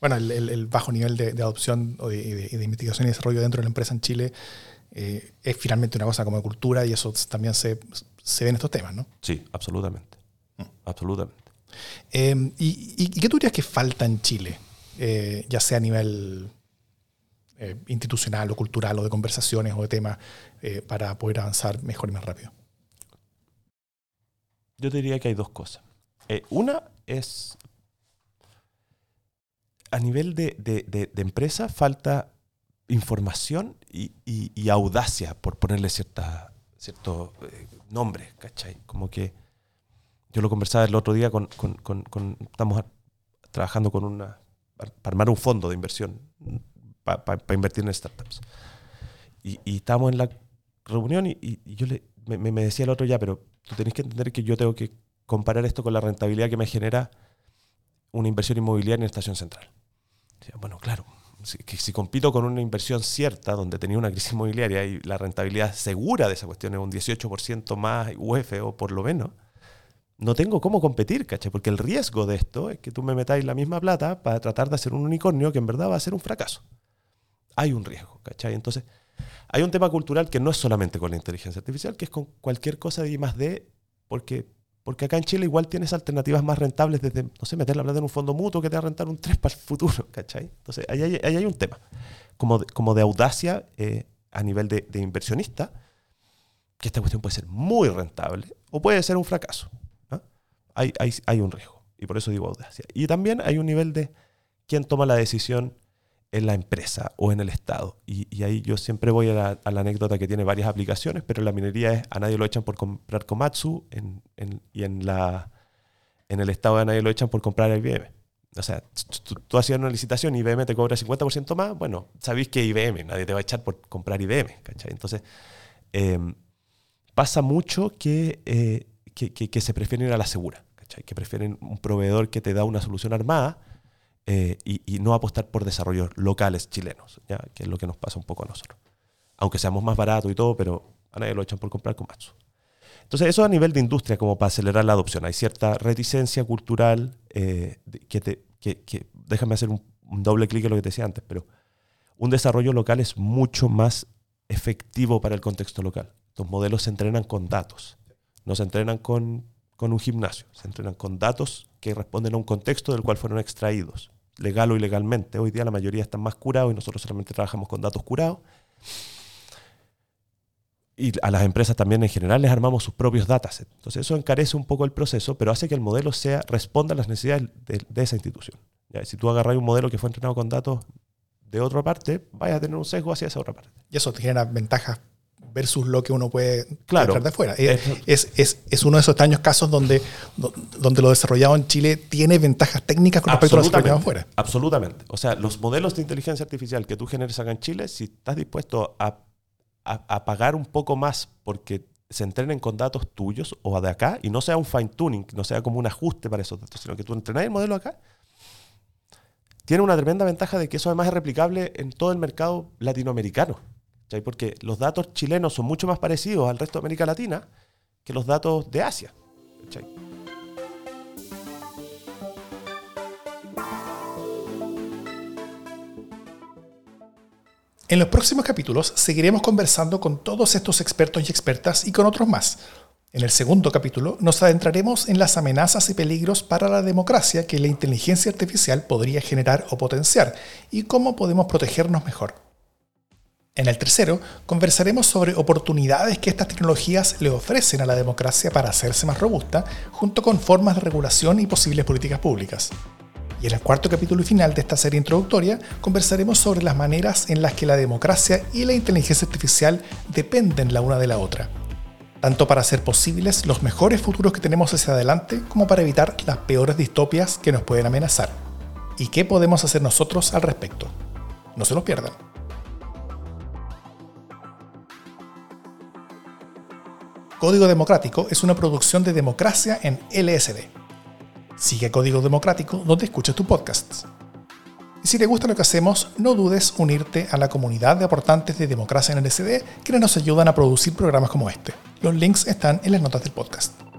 Bueno, el, el, bajo nivel de, adopción y de, investigación y desarrollo dentro de la empresa en Chile eh, es finalmente una cosa como cultura y eso también se, se ve en estos temas, ¿no? Sí, absolutamente. Mm. Absolutamente. Em, y, qué tú dirías que falta en Chile, eh, ya sea a nivel eh, institucional o cultural o de conversaciones o de temas, para poder avanzar mejor y más rápido? Yo diría que hay dos cosas. una es, a nivel de, empresa, falta información y, audacia, por ponerle cierta, cierto eh, nombre, ¿cachai? Como que yo lo conversaba el otro día con, estamos trabajando con una, para armar un fondo de inversión, para invertir en startups. Y, y estábamos en la reunión y, yo le, me, decía el otro ya, pero tú tenés que entender que yo tengo que comparar esto con la rentabilidad que me genera una inversión inmobiliaria en estación central. bueno, claro, que si compito con una inversión cierta, donde tenía una crisis inmobiliaria y la rentabilidad segura de esa cuestión es un 18% más UF o por lo menos, no tengo cómo competir, ¿cachai? Porque el riesgo de esto es que tú me metáis la misma plata para tratar de hacer un unicornio que en verdad va a ser un fracaso. Hay un riesgo, ¿cachai? Entonces, hay un tema cultural que no es solamente con la inteligencia artificial, que es con cualquier cosa de I más D, porque porque acá en Chile igual tienes alternativas más rentables desde, no sé, meter la plata en un fondo mutuo que te va a rentar un 3 para el futuro, ¿cachai? Entonces, ahí hay, hay un tema, como de, como de audacia eh, a nivel de, inversionista, que esta cuestión puede ser muy rentable o puede ser un fracaso. Hay, hay, hay un riesgo, y por eso digo audacia. Y también hay un nivel de quién toma la decisión en la empresa o en el Estado. Y, ahí yo siempre voy a la, anécdota que tiene varias aplicaciones, pero la minería es a nadie lo echan por comprar Komatsu y en, la, en el Estado a nadie lo echan por comprar IBM. O sea, tú, hacías una licitación y IBM te cobra 50% más, bueno, sabéis que IBM, nadie te va a echar por comprar IBM, ¿cachai? Entonces, em, pasa mucho que, eh, que, que, se prefieren ir a la segura, ¿cachai? Que prefieren un proveedor que te da una solución armada eh, y, no apostar por desarrollos locales chilenos, ¿ya? que es lo que nos pasa un poco a nosotros. Aunque seamos más baratos y todo, pero a nadie lo echan por comprar con Matsu. Entonces, eso a nivel de industria, como para acelerar la adopción. Hay cierta reticencia cultural eh, que, te, que, déjame hacer un, doble clic en lo que te decía antes, pero un desarrollo local es mucho más efectivo para el contexto local. Los modelos se entrenan con datos, no se entrenan con, con un gimnasio, se entrenan con datos que responden a un contexto del cual fueron extraídos, legal o ilegalmente. Hoy día la mayoría están más curados y nosotros solamente trabajamos con datos curados. Y a las empresas también en general les armamos sus propios datasets. Entonces eso encarece un poco el proceso, pero hace que el modelo sea, responda a las necesidades de, esa institución. Si tú agarras un modelo que fue entrenado con datos de otra parte, vayas a tener un sesgo hacia esa otra parte. Y eso te genera ventajas versus lo que uno puede claro, de afuera. Es, es, es, uno de esos extraños casos donde, donde lo desarrollado en Chile tiene ventajas técnicas con respecto a lo desarrollado afuera. Absolutamente. O sea, los modelos de inteligencia artificial que tú generas acá en Chile, si estás dispuesto a, a, pagar un poco más porque se entrenen con datos tuyos o de acá y no sea un fine tuning, no sea como un ajuste para esos datos, sino que tú entrenas el modelo acá, tiene una tremenda ventaja de que eso además es replicable en todo el mercado latinoamericano. Porque los datos chilenos son mucho más parecidos al resto de América Latina que los datos de Asia. En los próximos capítulos seguiremos conversando con todos estos expertos y expertas y con otros más. En el segundo capítulo nos adentraremos en las amenazas y peligros para la democracia que la inteligencia artificial podría generar o potenciar y cómo podemos protegernos mejor. En el tercero, conversaremos sobre oportunidades que estas tecnologías le ofrecen a la democracia para hacerse más robusta, junto con formas de regulación y posibles políticas públicas. Y en el cuarto capítulo y final de esta serie introductoria, conversaremos sobre las maneras en las que la democracia y la inteligencia artificial dependen la una de la otra, tanto para hacer posibles los mejores futuros que tenemos hacia adelante como para evitar las peores distopias que nos pueden amenazar. ¿Y qué podemos hacer nosotros al respecto? No se los pierdan. Código Democrático es una producción de democracia en LSD. Sigue Código Democrático donde escuches tu podcast. Y si te gusta lo que hacemos, no dudes unirte a la comunidad de aportantes de Democracia en LSD, quienes nos ayudan a producir programas como este. Los links están en las notas del podcast.